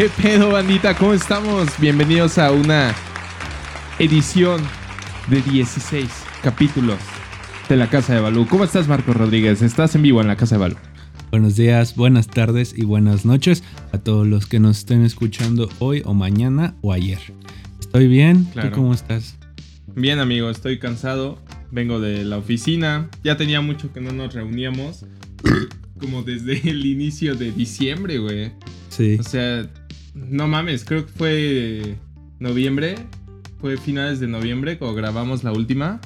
¿Qué pedo, bandita? ¿Cómo estamos? Bienvenidos a una edición de 16 capítulos de la Casa de Balú. ¿Cómo estás, Marco Rodríguez? Estás en vivo en la Casa de Balú. Buenos días, buenas tardes y buenas noches a todos los que nos estén escuchando hoy o mañana o ayer. Estoy bien, Claro. ¿tú cómo estás? Bien, amigo, estoy cansado. Vengo de la oficina. Ya tenía mucho que no nos reuníamos. Como desde el inicio de diciembre, güey. Sí. O sea, no mames, creo que fue noviembre. Fue finales de noviembre cuando grabamos la última.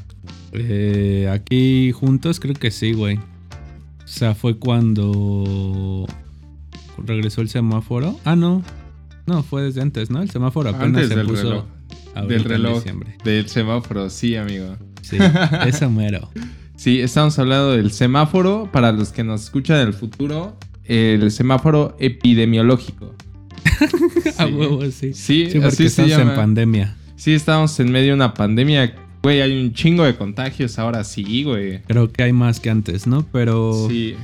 Eh, aquí juntos creo que sí, güey. O sea, fue cuando regresó el semáforo. Ah, no. No, fue desde antes, ¿no? El semáforo apenas Antes se del puso reloj. Del reloj. Del semáforo, sí, amigo. Sí, eso mero. Sí, estamos hablando del semáforo. Para los que nos escuchan en el futuro, el semáforo epidemiológico. A huevo, sí. Sí, Sí, porque así se estamos llama. en pandemia. Sí, estamos en medio de una pandemia. Güey, hay un chingo de contagios ahora sí, güey. Creo que hay más que antes, ¿no? Pero Sí.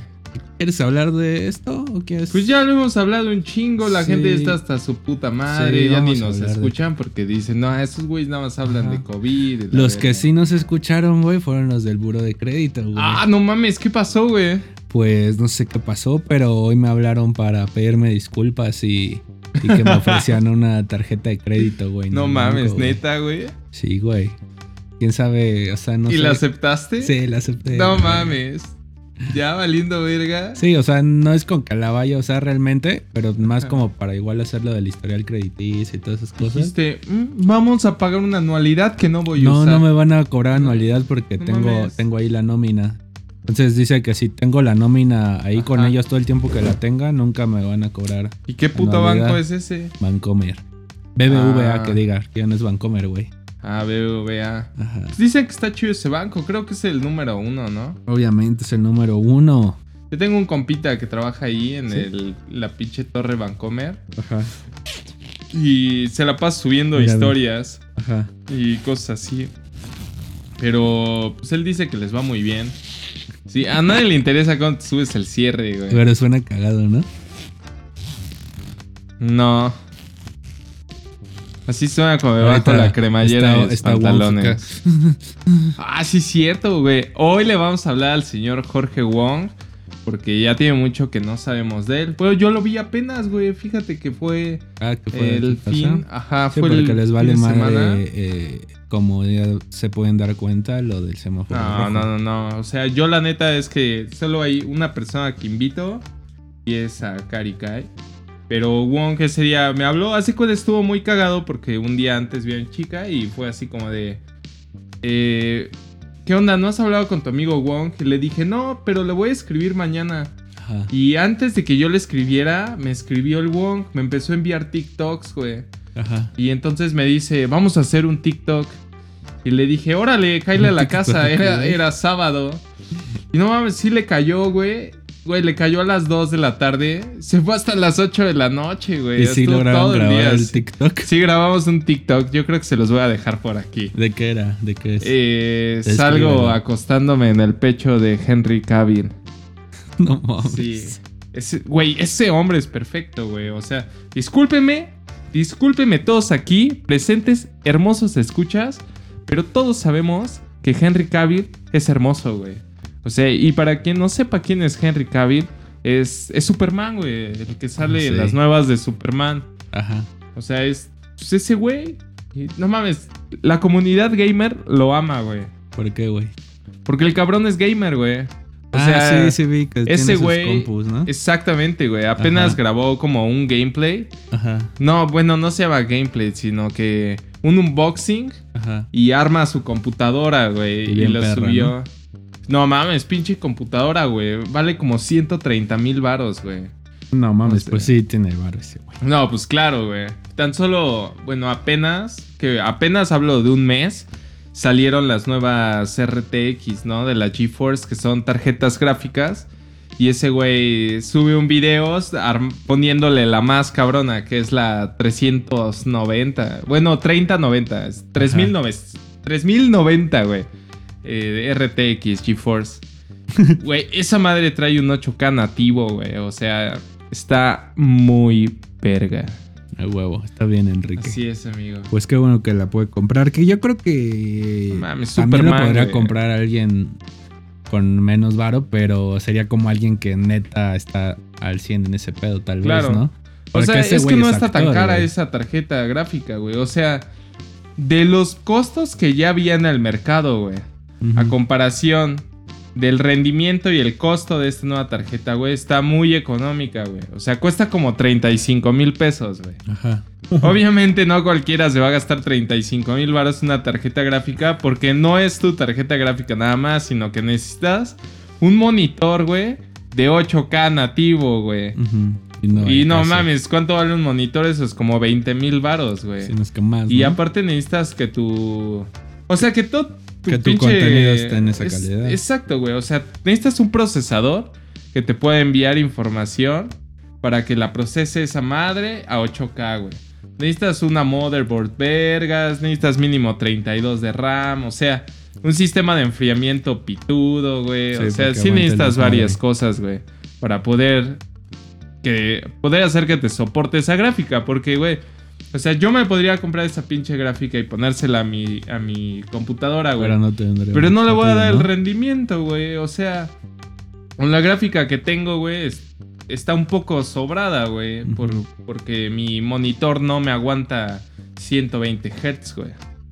¿quieres hablar de esto o quieres? Pues ya lo hemos hablado un chingo. La Sí. gente está hasta su puta madre. Sí, ya ni nos de- escuchan porque dicen, no, esos güeyes nada más hablan Ajá. de COVID. de Los que verga". sí nos escucharon, güey, fueron los del buro de crédito, güey. Ah, no mames, ¿qué pasó, güey? Pues no sé qué pasó, pero hoy me hablaron para pedirme disculpas y, y que me ofrecían una tarjeta de crédito, güey. No mames, güey. neta, güey. Sí, güey. ¿Quién sabe? O sea, no ¿Y sé. la aceptaste? Sí, la acepté. No güey. mames. Ya valiendo verga. Sí, o sea, no es con que la vaya a usar realmente, pero más Ajá. como para igual hacerlo del historial crediticio y todas esas cosas. Dijiste, "Mm, vamos a pagar una anualidad que no voy a No, usar. no me van a cobrar No. anualidad porque No tengo, mames. tengo ahí la nómina. Entonces dice que si tengo la nómina ahí con ellos todo el tiempo que la tenga, nunca me van a cobrar ¿Y qué puto banco es ese? Bancomer. BBVA, Ah. que diga, que ya no es Bancomer, güey. Ah, BBVA. Ajá. Pues dicen que está chido ese banco. Creo que es el número uno, ¿no? Obviamente es el número uno. Yo tengo un compita que trabaja ahí en Sí. el, la pinche Torre Bancomer. Ajá. Y se la pasa subiendo Mira, historias Ajá. y cosas así. Pero pues él dice que les va muy bien. Sí, a nadie le interesa cuando te subes el cierre, güey. Pero suena cagado, ¿no? No. Así suena cuando me bajo la cremallera está- de los está pantalones. Ah, sí, cierto, güey. Hoy le vamos a hablar al señor Jorge Wong. Porque ya tiene mucho que no sabemos de él. Pues yo lo vi apenas, güey. Fíjate que fue Ah, que fue el fin. Ajá, Sí, fue el porque les vale fin como ya se pueden dar cuenta, lo del semáforo. No, rojo. no, no, no. O sea, yo la neta es que solo hay una persona que invito y es a Kari Kai. Pero Wong ese día me habló, así que estuvo muy cagado porque un día antes vi a una chica y fue así como de... eh, ¿Qué onda? ¿No has hablado con tu amigo Wong? Y le dije, no, pero le voy a escribir mañana. Ajá. Y antes de que yo le escribiera, me escribió el Wong, me empezó a enviar TikToks, güey. Ajá. Y entonces me dice, vamos a hacer un TikTok. Y le dije, órale, cállale a la casa. Era, era sábado. Y no mames, sí le cayó, güey. Güey, le cayó a las 2 de la tarde. Se fue hasta las 8 de la noche, güey. Y sí Estuvo lograron todo el grabar el así. TikTok. Sí, grabamos un TikTok. Yo creo que se los voy a dejar por aquí. ¿De qué era? ¿De qué es? Eh, salgo acostándome en el pecho de Henry Cavill. no mames. Sí. Ese, güey, ese hombre es perfecto, güey. O sea, discúlpeme, discúlpeme todos aquí, presentes, hermosos escuchas, pero todos sabemos que Henry Cavill es hermoso, güey. O sea, y para quien no sepa quién es Henry Cavill, es, es Superman, güey. El que sale en las nuevas de Superman. Ajá. O sea, es pues, ese güey. No mames, la comunidad gamer lo ama, güey. ¿Por qué, güey? Porque el cabrón es gamer, güey. O ah, sea, sí, sí vi que ese güey. Exactamente, güey. Apenas Ajá. grabó como un gameplay. Ajá, No, bueno, no se llama gameplay, sino que un unboxing ajá. y arma su computadora, güey. Y lo perra, subió. ¿no? mames, pinche computadora, güey. Vale como 130 mil varos, güey. No mames, No sé. pues sí tiene varo ese güey. No, pues claro, güey. Tan solo, bueno, apenas, que apenas hablo de un mes, salieron las nuevas RTX, ¿no? De la GeForce, que son tarjetas gráficas. Y ese güey sube un video poniéndole la más cabrona, que es la 390. Bueno, 3090. es 3090, 3090, güey. Eh, RTX GeForce. Güey, esa madre trae un 8K nativo, güey. O sea, está muy verga. A huevo, está bien, Enrique. Así es, amigo. Pues qué bueno que la puede comprar. Que yo creo que mames, también la podría güey. comprar alguien con menos varo, pero sería como alguien que neta está al 100 en ese pedo, tal Claro. vez, ¿no? O sea, es que no está tan cara güey. esa tarjeta gráfica, güey. O sea, de los costos que ya había en el mercado, güey. A comparación del rendimiento y el costo de esta nueva tarjeta, güey, está muy económica, güey. O sea, cuesta como 35 mil pesos, güey. Ajá. Obviamente no cualquiera se va a gastar 35 mil baros en una tarjeta gráfica porque no es tu tarjeta gráfica nada más, sino que necesitas un monitor, güey, de 8K nativo, güey. Ujú. Y no, y mames, ¿cuánto vale un monitor? Eso es como 20 mil baros, güey. Sí, no es que más, y ¿no? aparte necesitas que tu... O sea, que todo... Que tu contenido esté en esa es- calidad. Exacto, güey. O sea, necesitas un procesador que te pueda enviar información para que la procese esa madre a 8K, güey. Necesitas una motherboard vergas, necesitas mínimo 32 de RAM, o sea, un sistema de enfriamiento pitudo, güey. Sí, o sea, sí necesitas varias cosas, güey, para poder que poder hacer que te soporte esa gráfica, porque, güey, o sea, yo me podría comprar esa pinche gráfica y ponérsela a mi, a mi computadora, güey. Pero no tendría Pero no le voy a dar el rendimiento, güey. O sea, con la gráfica que tengo, güey, es- está un poco sobrada, güey. por- porque mi monitor no me aguanta 120 Hz, güey.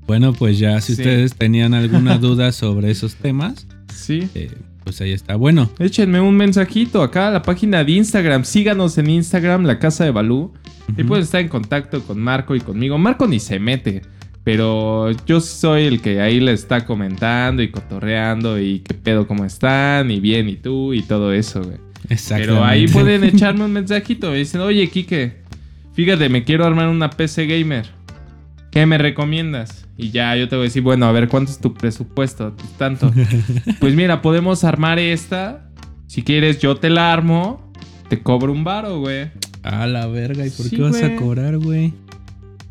Bueno, pues ya si Sí. ustedes tenían alguna duda sobre esos temas, Sí. eh, pues ahí está. Bueno, Échenme un mensajito acá a la página de Instagram. Síganos en Instagram, la casa de Balú. Y Ujú. pueden estar en contacto con Marco y conmigo. Marco ni se mete. Pero yo soy el que ahí le está comentando y cotorreando y qué pedo, cómo están, y bien, y tú, y todo eso, güey. exactamente. Pero ahí pueden echarme un mensajito. Me dicen, oye, Kike, fíjate, me quiero armar una PC gamer. ¿Qué me recomiendas? Y ya yo te voy a decir, bueno, a ver, ¿cuánto es tu presupuesto? Pues tanto. pues mira, podemos armar esta. Si quieres, yo te la armo. Te cobro un varo, güey. A la verga, ¿y por Sí, qué vas a cobrar, güey?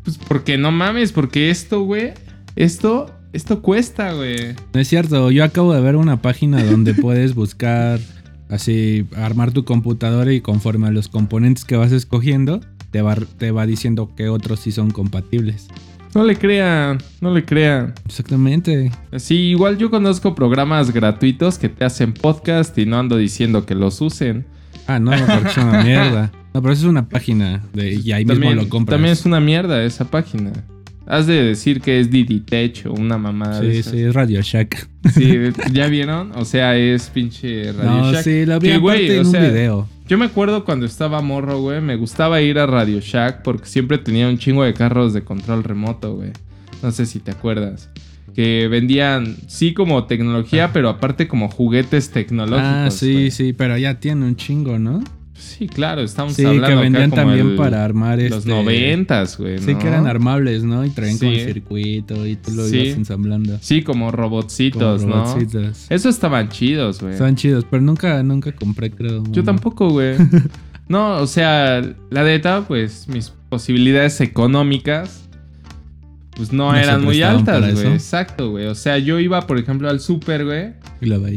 Pues porque no mames, porque esto, güey, esto, esto cuesta, güey. No es cierto, yo acabo de ver una página donde puedes buscar así, armar tu computadora y conforme a los componentes que vas escogiendo, te va, te va diciendo que otros sí son compatibles. No le crean, no le crean. Exactamente. Sí, igual yo conozco programas gratuitos que te hacen podcast y no ando diciendo que los usen. Ah, no, porque es una mierda. No, pero eso es una página de, y ahí también, mismo lo compras. También es una mierda esa página. Has de decir que es Didi Tech o una mamada de Sí, esas. sí, es Radio Shack. Sí, ¿ya vieron? O sea, es pinche Radio No, Shack. sí, lo vi Que, güey, en o un video. Yo me acuerdo cuando estaba morro, güey, me gustaba ir a Radio Shack porque siempre tenía un chingo de carros de control remoto, güey. No sé si te acuerdas. Que vendían, sí, como tecnología, pero aparte como juguetes tecnológicos. Ah, sí, güey. sí, pero ya tiene un chingo, ¿no? Sí, claro, estamos Sí, hablando que acá vendían como también el- para armar los este... noventas, güey. Sí, que eran armables, ¿no? Y traían como Sí. el circuito y tú lo Sí. ibas ensamblando. Sí, como Como robotcitos, ¿no? robotcitos. Esos estaban chidos, güey. Estaban chidos, pero nunca, nunca compré, creo. Yo tampoco, güey. No, o sea, la neta, pues mis posibilidades económicas, pues no, eran muy altas, güey. Exacto, güey. O sea, yo iba, por ejemplo, al súper, güey,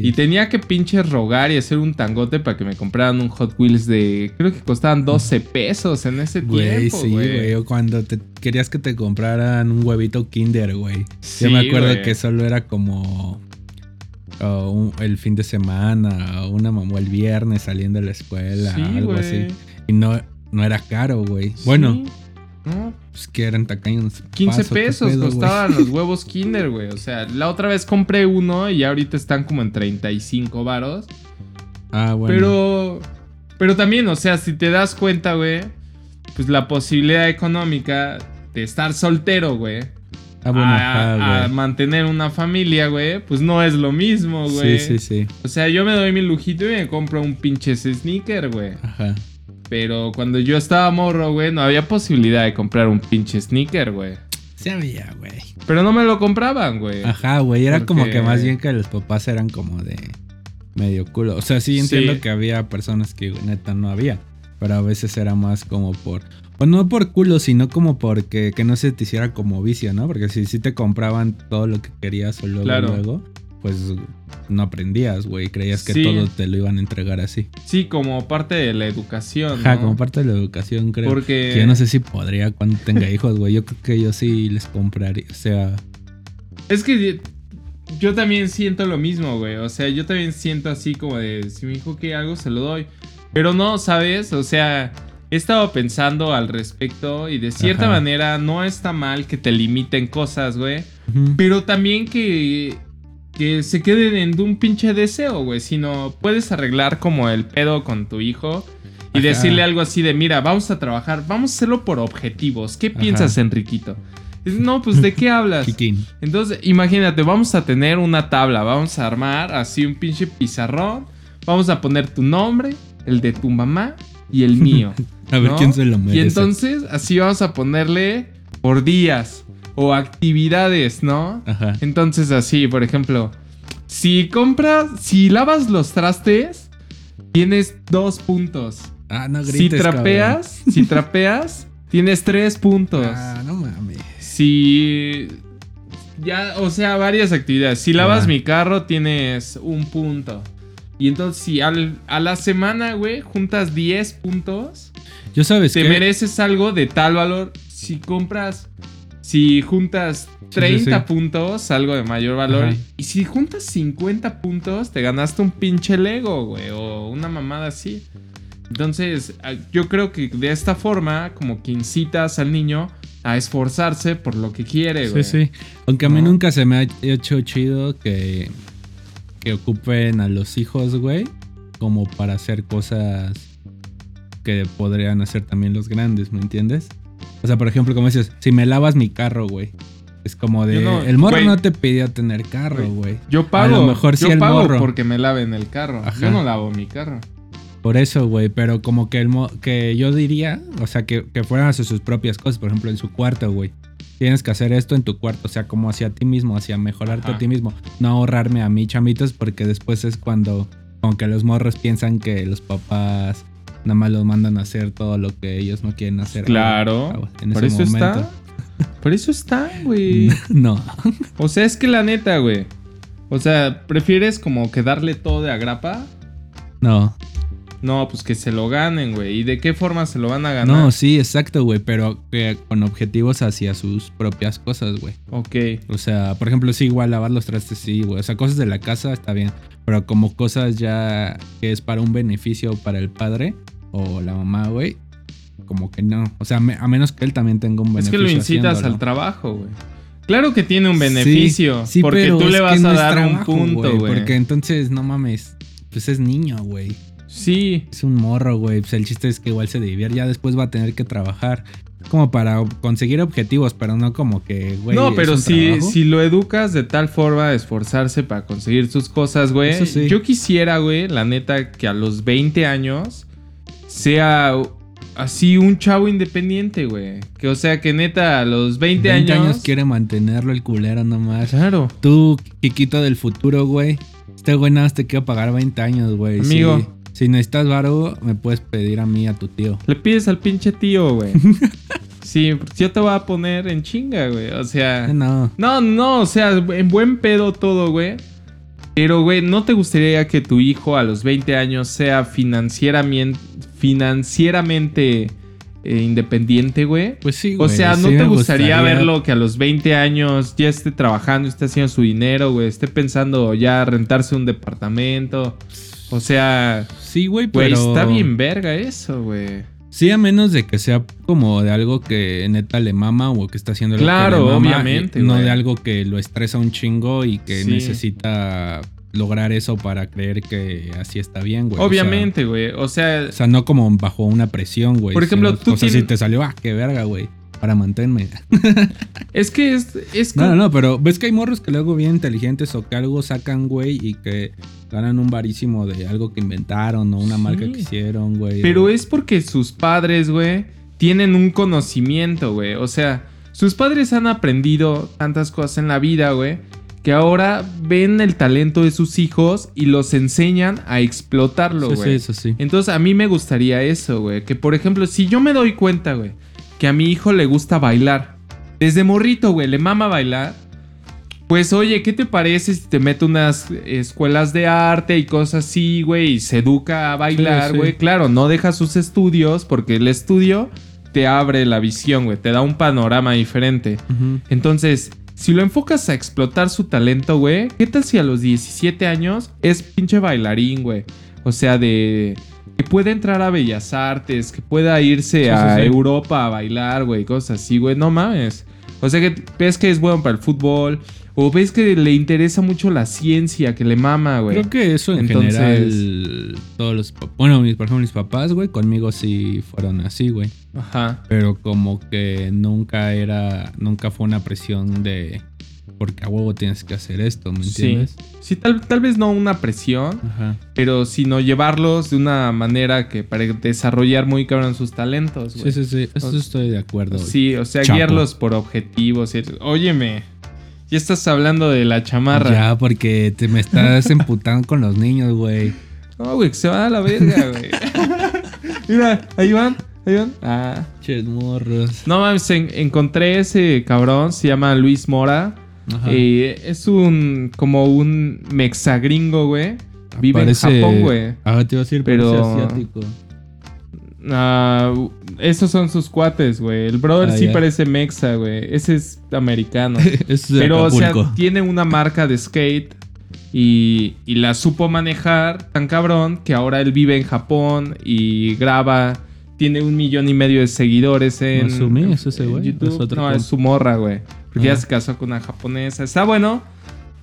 Y tenía que pinche rogar y hacer un tangote para que me compraran un Hot Wheels de, creo que costaban 12 pesos en ese Güey, tiempo, sí, güey. O cuando te querías que te compraran un huevito Kinder, güey. Sí, Yo me acuerdo que solo era como un- el fin de semana, o una mamá el viernes saliendo de la escuela, Sí, algo así. Y no, no era caro, güey. Bueno. No, pues que eran tacaños. 15 paso, pesos pedo, costaban los huevos Kinder, güey. O sea, la otra vez compré uno y ahorita están como en 35 varos. Ah, bueno. Pero. Pero también, o sea, si te das cuenta, güey. Pues la posibilidad económica de estar soltero, güey. Ah, bueno, a, ajá, a güey. mantener una familia, güey. Pues no es lo mismo, güey. Sí, sí, sí. O sea, yo me doy mi lujito y me compro un pinche sneaker, güey. Ajá. Pero cuando yo estaba morro, güey, no había posibilidad de comprar un pinche sneaker, güey. Se había, güey. Pero no me lo compraban, güey. Ajá, güey. Era como que más bien que los papás eran como de medio culo. O sea, sí entiendo Sí. que había personas que neta no había. Pero a veces era más como por. Pues no por culo, sino como porque que no se te hiciera como vicio, ¿no? Porque si sí te compraban todo lo que querías o luego, Claro. luego, pues no aprendías, güey. Creías que Sí. todo te lo iban a entregar así. Sí, como parte de la educación. Ajá, ¿no? como parte de la educación, creo. Porque. Que yo no sé si podría cuando tenga hijos, güey. Yo creo que yo sí les compraría. O sea, Es que yo también siento lo mismo, güey. O sea, yo también siento así como de si mi hijo quiere algo, se lo doy. Pero no, ¿sabes? O sea, he estado pensando al respecto y de cierta Ajá. manera no está mal que te limiten cosas, güey. Pero también que, que se queden en un pinche deseo, güey. Sino puedes arreglar como el pedo con tu hijo y Ajá. decirle algo así de, mira, vamos a trabajar, vamos a hacerlo por objetivos. ¿Qué Ajá. piensas, Enriquito? No, pues ¿de qué hablas? Entonces, imagínate, vamos a tener una tabla, vamos a armar así un pinche pizarrón, vamos a poner tu nombre, el de tu mamá y el mío. A ver ¿no? quién se lo merece. Y entonces, así vamos a ponerle por días o actividades, ¿no? Ajá. Entonces, así, por ejemplo, si compras, si lavas los trastes, tienes dos puntos. Ah, no si grites, trapeas, si trapeas, tienes tres puntos. Ah, no mames. Si. Ya, o sea, varias actividades. Si lavas Ah. mi carro, tienes un punto. Y entonces, si al- a la semana, güey, juntas 10 puntos, Yo sabes te que mereces algo de tal valor. Si compras. Si juntas sí, 30 sí. puntos, algo de mayor valor. Ajá. Y si juntas 50 puntos, te ganaste un pinche Lego, güey. O una mamada así. Entonces, a- yo creo que de esta forma, como que incitas al niño a esforzarse por lo que quiere, güey. Sí, sí. Aunque a mí nunca se me ha hecho chido que, que ocupen a los hijos, güey, como para hacer cosas que podrían hacer también los grandes, ¿me entiendes? O sea, por ejemplo, como dices, si me lavas mi carro, güey. Es como de. No- el morro no te pidió tener carro, Güey. Yo pago. A lo mejor sí yo el pago morro. porque me laven el carro. Ajá. Yo no lavo mi carro. Por eso, güey, pero como que el mo- que yo diría, o sea, que, que fueran hacia sus propias cosas, por ejemplo, en su cuarto, güey. Tienes que hacer esto en tu cuarto, o sea, como hacia ti mismo, hacia mejorarte Ajá. a ti mismo. No ahorrarme a mí, chamitos, porque después es cuando, como que los morros piensan que los papás nada más los mandan a hacer todo lo que ellos no quieren hacer. Claro. Ah, En Por ese eso momento. está. Por eso está, güey. No. O sea, es que la neta, güey. O sea, ¿prefieres como que darle todo de agrapa? No. No, pues que se lo ganen, güey. ¿Y de qué forma se lo van a ganar? No, sí, exacto, güey, pero que con objetivos hacia sus propias cosas, güey. Ok. O sea, por ejemplo, sí, igual lavar los trastes, sí, güey. O sea, cosas de la casa está bien. Pero como cosas ya que es para un beneficio para el padre o la mamá, güey. Como que no. O sea, me- a menos que él también tenga un Es beneficio. que lo incitas haciéndolo. al trabajo, güey. Claro que tiene un Sí, beneficio. sí, porque pero tú es le vas no a es dar un punto, güey. Porque entonces, no mames. Pues es niño, güey. Sí. Es un morro, güey. Pues el chiste es que igual se divierte. Ya después va a tener que trabajar. Como para conseguir objetivos, pero no como que, güey. no, es pero si, trabajo. si lo educas de tal forma a esforzarse para conseguir sus cosas, güey. Sí. Yo quisiera, güey, la neta, que a los 20 años sea así un chavo independiente, güey. Que o sea, que neta, a los 20, 20 años. años quiere mantenerlo el culero nomás. Claro. Tú, Kikito del futuro, güey. Este güey nada más te quiero pagar 20 años, güey. Amigo. Si, si necesitas varo, me puedes pedir a mí, a tu tío. Le pides al pinche tío, güey. sí, yo te voy a poner en chinga, güey. O sea. Eh, No. No, no, o sea, en buen pedo todo, güey. Pero, güey, ¿no te gustaría que tu hijo a los 20 años sea financieramente, financieramente eh, independiente, güey? Pues sí, O güey. sea, ¿no sí te gustaría, verlo que a los 20 años ya esté trabajando, esté haciendo su dinero, güey? Esté pensando ya rentarse un departamento. O sea, Sí, güey, güey, pero... está bien verga eso, güey. Sí, a menos de que sea como de algo que neta le mama o que está haciendo Claro, que le mama, obviamente, y No de algo que lo estresa un chingo y que Sí. necesita lograr eso para creer que así está bien, güey. Obviamente, güey. O sea, O sea, no como bajo una presión, güey. Por ejemplo, tú O sea, si te salió, ah, qué verga, güey. Para mantenerme. es que es, es No, no, no, pero ves que hay morros que luego bien inteligentes o que algo sacan, güey, y que ganan un varísimo de algo que inventaron o una marca que hicieron, güey. Pero o- es porque sus padres, güey, tienen un conocimiento, güey. O sea, sus padres han aprendido tantas cosas en la vida, güey, que ahora ven el talento de sus hijos y los enseñan a explotarlo, güey. sí, eso sí. Entonces a mí me gustaría eso, güey. Que por ejemplo, si yo me doy cuenta, güey, que a mi hijo le gusta bailar. Desde morrito, güey, le mama bailar. Pues oye, ¿qué te parece si te mete unas escuelas de arte y cosas así, güey? Y se educa a bailar, Sí, sí. güey. Claro, no deja sus estudios porque el estudio te abre la visión, güey. Te da un panorama diferente. Entonces, si lo enfocas a explotar su talento, güey, ¿qué tal si a los 17 años es pinche bailarín, güey? O sea, de... Que puede entrar a Bellas Artes, que pueda irse Sí, a sí, sí. Europa a bailar, güey, cosas así, güey. No mames. O sea, que ves que es bueno para el fútbol, o ves que le interesa mucho la ciencia, que le mama, güey. Creo que eso en Entonces- general, todos los... Bueno, mis, por ejemplo, mis papás, güey, conmigo sí fueron así, güey. Ajá. Pero como que nunca era, nunca fue una presión de... Porque a huevo tienes que hacer esto, ¿me Sí. entiendes? Sí, tal, tal vez no una presión, Ajá. pero sino llevarlos de una manera que para desarrollar muy cabrón sus talentos, güey. Sí, sí, sí. Eso estoy de acuerdo. güey. Sí, o sea, Chapo. guiarlos por objetivos. y- Óyeme, ya estás hablando de la chamarra. Ya, porque te me estás emputando con los niños, güey. No, güey, que se va a la verga, güey. Mira, ahí van, ahí van. Ah. Ches morros. No mames, en- encontré ese cabrón, se llama Luis Mora. Ajá. Eh, es un, como un mexagringo, güey. Vive Parece- en Japón, güey. Ah, te iba a decir, Pero- asiático. Ah, esos son sus cuates, güey. El brother Ah, sí parece mexa, güey. Ese es americano. Es Pero, o sea, tiene una marca de skate y, y la supo manejar tan cabrón que ahora él vive en Japón y graba. Tiene un millón y medio de seguidores en, ¿Masumi en- es ese güey? YouTube. ¿Es otro no, es su morra, güey. Porque Ah. ya se casó con una japonesa. Está bueno.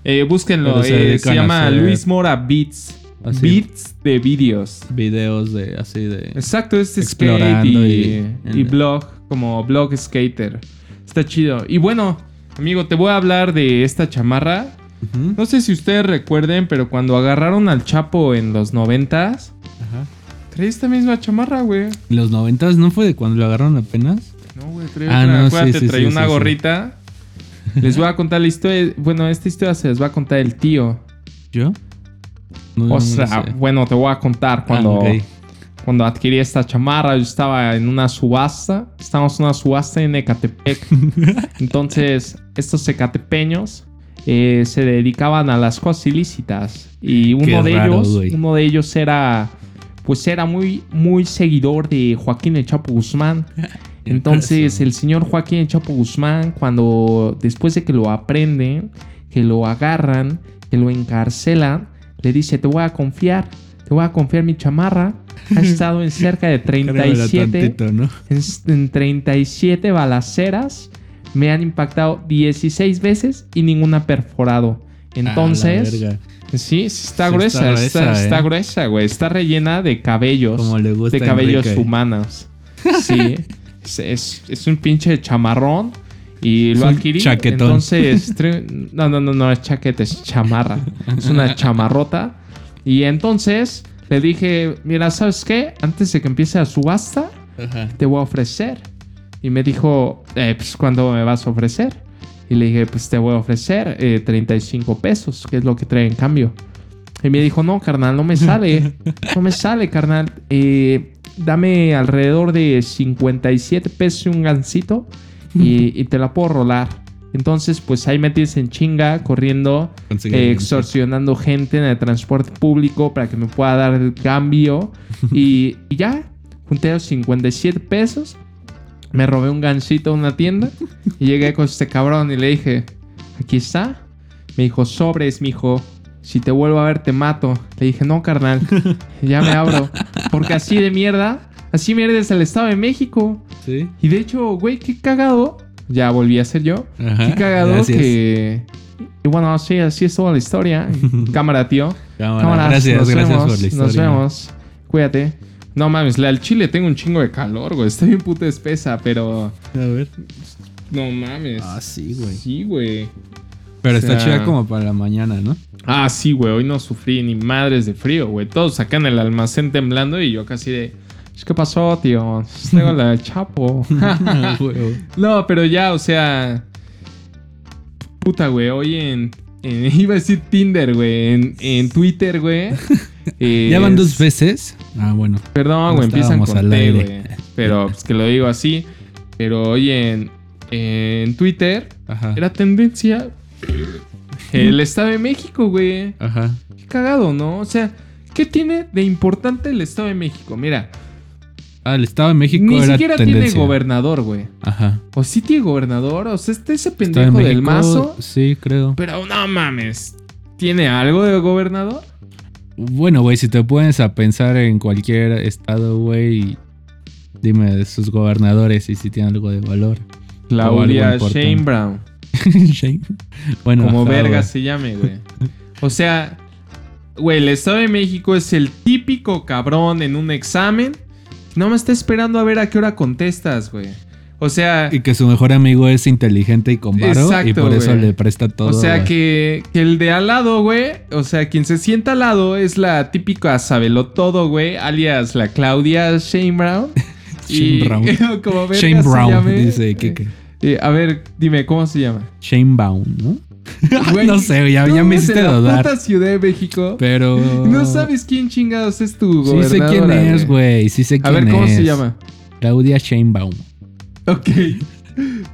Eh, búsquenlo. Se eh, Se, llama Luis Mora Beats. Así. Beats de vídeos. Videos de así de... Exacto, es skate Explorando y, y- y blog, como blog skater. Está chido. Y bueno, amigo, te voy a hablar de esta chamarra. No sé si ustedes recuerden, pero cuando agarraron al Chapo en los noventas, Ajá. traía esta misma chamarra, güey. Los noventas, ¿no fue de cuando lo agarraron apenas? No, güey, traía Ah, otra. no, Acuérdate, sí, traía sí, una sí. gorrita. Les voy a contar la historia. Bueno, esta historia se les va a contar el tío. ¿Yo? No, O no sea, sé. bueno, te voy a contar cuando, Ah, cuando adquirí esta chamarra. Yo estaba en una subasta. Estábamos en una subasta en Ecatepec. Entonces, estos ecatepeños eh, se dedicaban a las cosas ilícitas. Y uno Qué de raro, ellos, uno de ellos era, pues era muy, muy seguidor de Joaquín El Chapo Guzmán. Entonces, el señor Joaquín El Chapo Guzmán, cuando después de que lo aprenden, que lo agarran, que lo encarcelan, le dice, te voy a confiar, te voy a confiar mi chamarra. Ha estado en cerca de Cárgamela 37 tantito, ¿no? en, en 37 balaceras me han impactado 16 veces y ninguna perforado. Entonces, sí, está gruesa, está está, gruesa, está ¿eh? gruesa, güey. Está rellena de cabellos, Como le gusta de cabellos Enrique. humanos. Sí, es, es- es un pinche chamarrón y un adquirí. chaquetón. Entonces, no, no, no, no es chaqueta, es chamarra. Es una chamarrota. Y entonces le dije, mira, ¿sabes qué? Antes de que empiece la subasta, Ajá. te voy a ofrecer. Y me dijo, eh, pues, ¿cuándo me vas a ofrecer? Y le dije, pues te voy a ofrecer eh, 35 pesos, que es lo que trae en cambio. Y me dijo, no, carnal, no me sale. No me sale, carnal. Eh, dame alrededor de 57 pesos y un gancito y, y te la puedo rolar. Entonces, pues ahí me tienes en chinga, corriendo, eh, extorsionando gente en el transporte público para que me pueda dar el cambio. y, y ya, junté los 57 pesos. Me robé un gancito a una tienda y llegué con este cabrón y le dije, aquí está. Me dijo, sobres, mijo. Si te vuelvo a ver, te mato. Le dije, no, carnal. Ya me abro. Porque así de mierda, así mierda es el Estado de México. Sí. Y de hecho, güey, qué cagado. Ya volví a ser yo. Ajá. Qué cagado Gracias. que. Y bueno, sí, así es toda la historia. Cámara, tío. Cámara, Cámaras, gracias, nos gracias vemos, por la historia. Nos vemos. Cuídate. No mames, del chile tengo un chingo de calor, güey. Está bien puta espesa, pero. A ver. No mames. Ah, sí, güey. Sí, güey. Pero O está chida como para la mañana, ¿no? Ah, sí, güey. Hoy no sufrí ni madres de frío, güey. Todos acá en el almacén temblando y yo casi de. ¿Qué pasó, tío? Tengo la chapo. No, pero ya, o sea. Puta, güey. Hoy en. en- iba a decir Tinder, güey. En, en Twitter, güey. eh, ¿Ya van dos veces? Ah, bueno. Perdón, güey. Empiezan con T, güey. Pero pues que lo digo así. Pero hoy en. En Twitter. Ajá. Era tendencia. el Estado de México, güey. Ajá. Qué cagado, ¿no? O sea, ¿qué tiene de importante el Estado de México? Mira, Ah, el Estado de México ni era siquiera tiene gobernador, güey. Ajá. O sí tiene gobernador, o sea, este ese Estado de pendejo del México, mazo. Sí, creo. Pero no mames. ¿Tiene algo de gobernador? Bueno, güey, si te pones a pensar en cualquier estado, güey, dime de sus gobernadores y si tiene algo de valor. Claudia. Shane Brown. Shane. bueno, Como ajá, verga se llame, güey. O sea, güey, el Estado de México es el típico cabrón en un examen. No me está esperando a ver a qué hora contestas, güey. O sea, Y que su mejor amigo es inteligente y con varo y por eso le presta todo. o sea que, que el de al lado, güey. O sea, quien se sienta al lado es la típica sabelo todo, güey. Alias la Claudia Shane Brown. Shane Brown. como Shane Brown, llame. dice Kike. Eh, a ver, dime, ¿cómo se llama? Shane Baum, ¿no? Güey, no sé, ya, ya me hiciste en la dudar. puta Ciudad de México. Pero. No sabes quién chingados es tu Sí sé quién es, güey. Sí sé A quién ver, ¿cómo es. se llama? Claudia Sheinbaum. Ok.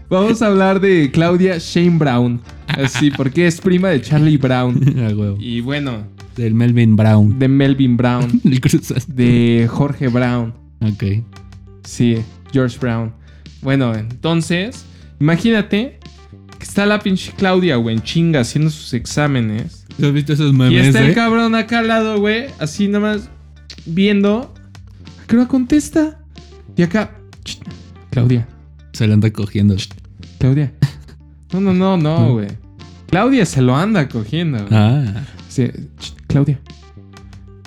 Vamos a hablar de Claudia Shane Brown. Así, porque es prima de Charlie Brown. Ah. Y bueno, Del Melvin Brown. de Melvin Brown. De Jorge Brown. Ok. Sí, George Brown. Bueno, entonces, imagínate que está la pinche Claudia, güey, en chinga, haciendo sus exámenes. ¿Has visto esos Y memes, está el cabrón acá al lado, güey, así nomás viendo. ¿A qué hora contesta? Y acá, "Ch, Claudia, Se lo anda cogiendo. Claudia. No, no, no, no, güey. Claudia se lo anda cogiendo. Ah. Sí, "Ch, Claudia,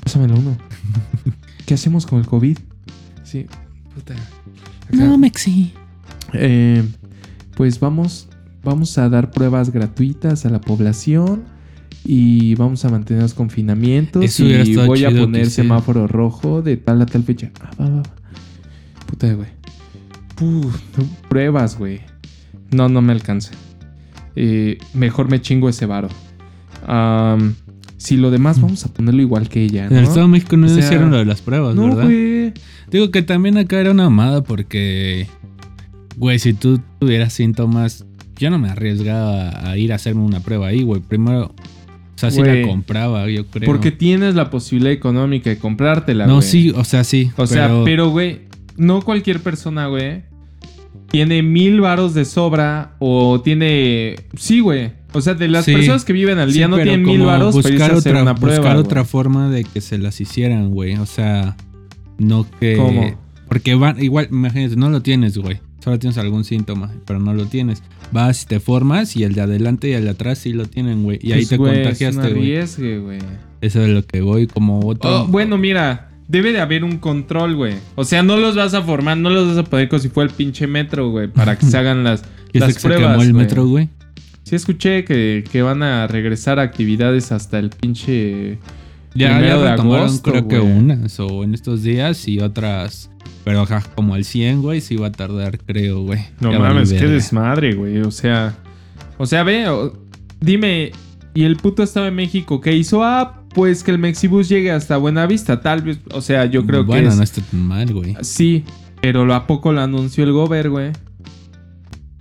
pásamelo uno. ¿Qué hacemos con el COVID? Sí, puta. Acá. Mexi. Eh, pues vamos, vamos a dar pruebas gratuitas a la población y vamos a mantener los confinamientos Eso y voy a poner semáforo rojo de tal a tal fecha. Ah, va, va, va. Puta, güey. Pruebas, güey. No, no me alcanza. Eh, mejor me chingo ese varo. Si lo demás vamos a ponerlo igual que ella, En el Estado ¿no? de México no O sea, hicieron lo de las pruebas, No, ¿verdad? güey. Digo que también acá era una amada porque, güey, si tú tuvieras síntomas, yo no me arriesgaba a ir a hacerme una prueba ahí, güey. Primero, o sea, sí Güey. la compraba, yo creo. Porque tienes la posibilidad económica de comprártela, No, güey. sí, o sea, sí. O sea, pero, güey, no cualquier persona, güey, tiene mil varos de sobra o tiene... Sí, güey. O sea, de las Sí. personas que viven al Sí, día no tienen mil varos para irse a hacer otra, una prueba, buscar otra forma de que se las hicieran, güey. O sea, no que. ¿Cómo? Porque van, igual, imagínate, no lo tienes, güey. Solo tienes algún síntoma, pero no lo tienes. Vas y te formas y el de adelante y el de atrás sí lo tienen, güey. Y ahí Pues, te güey, contagiaste, güey. güey. Eso es lo que voy, como otro. Oh, bueno, mira, debe de haber un control, güey. O sea, no los vas a formar, no los vas a poner como si fuera el pinche metro, güey, para que se hagan las, ¿Viste las que se quemó el metro, güey. Sí escuché que, que van a regresar a actividades hasta el pinche... Ya, ya retomaron, agosto, creo que unas o en estos días y otras. Pero ajá, como al 100, güey, sí va a tardar, creo, güey. No Ya mames, qué desmadre, güey. O sea, o sea, ve, o- dime, ¿y el puto Estado de México qué hizo? Ah, pues que el Mexibus llegue hasta Buenavista, tal vez. O sea, yo creo bueno, que es. no está tan mal, güey. Sí, pero lo a poco lo anunció el gober, güey.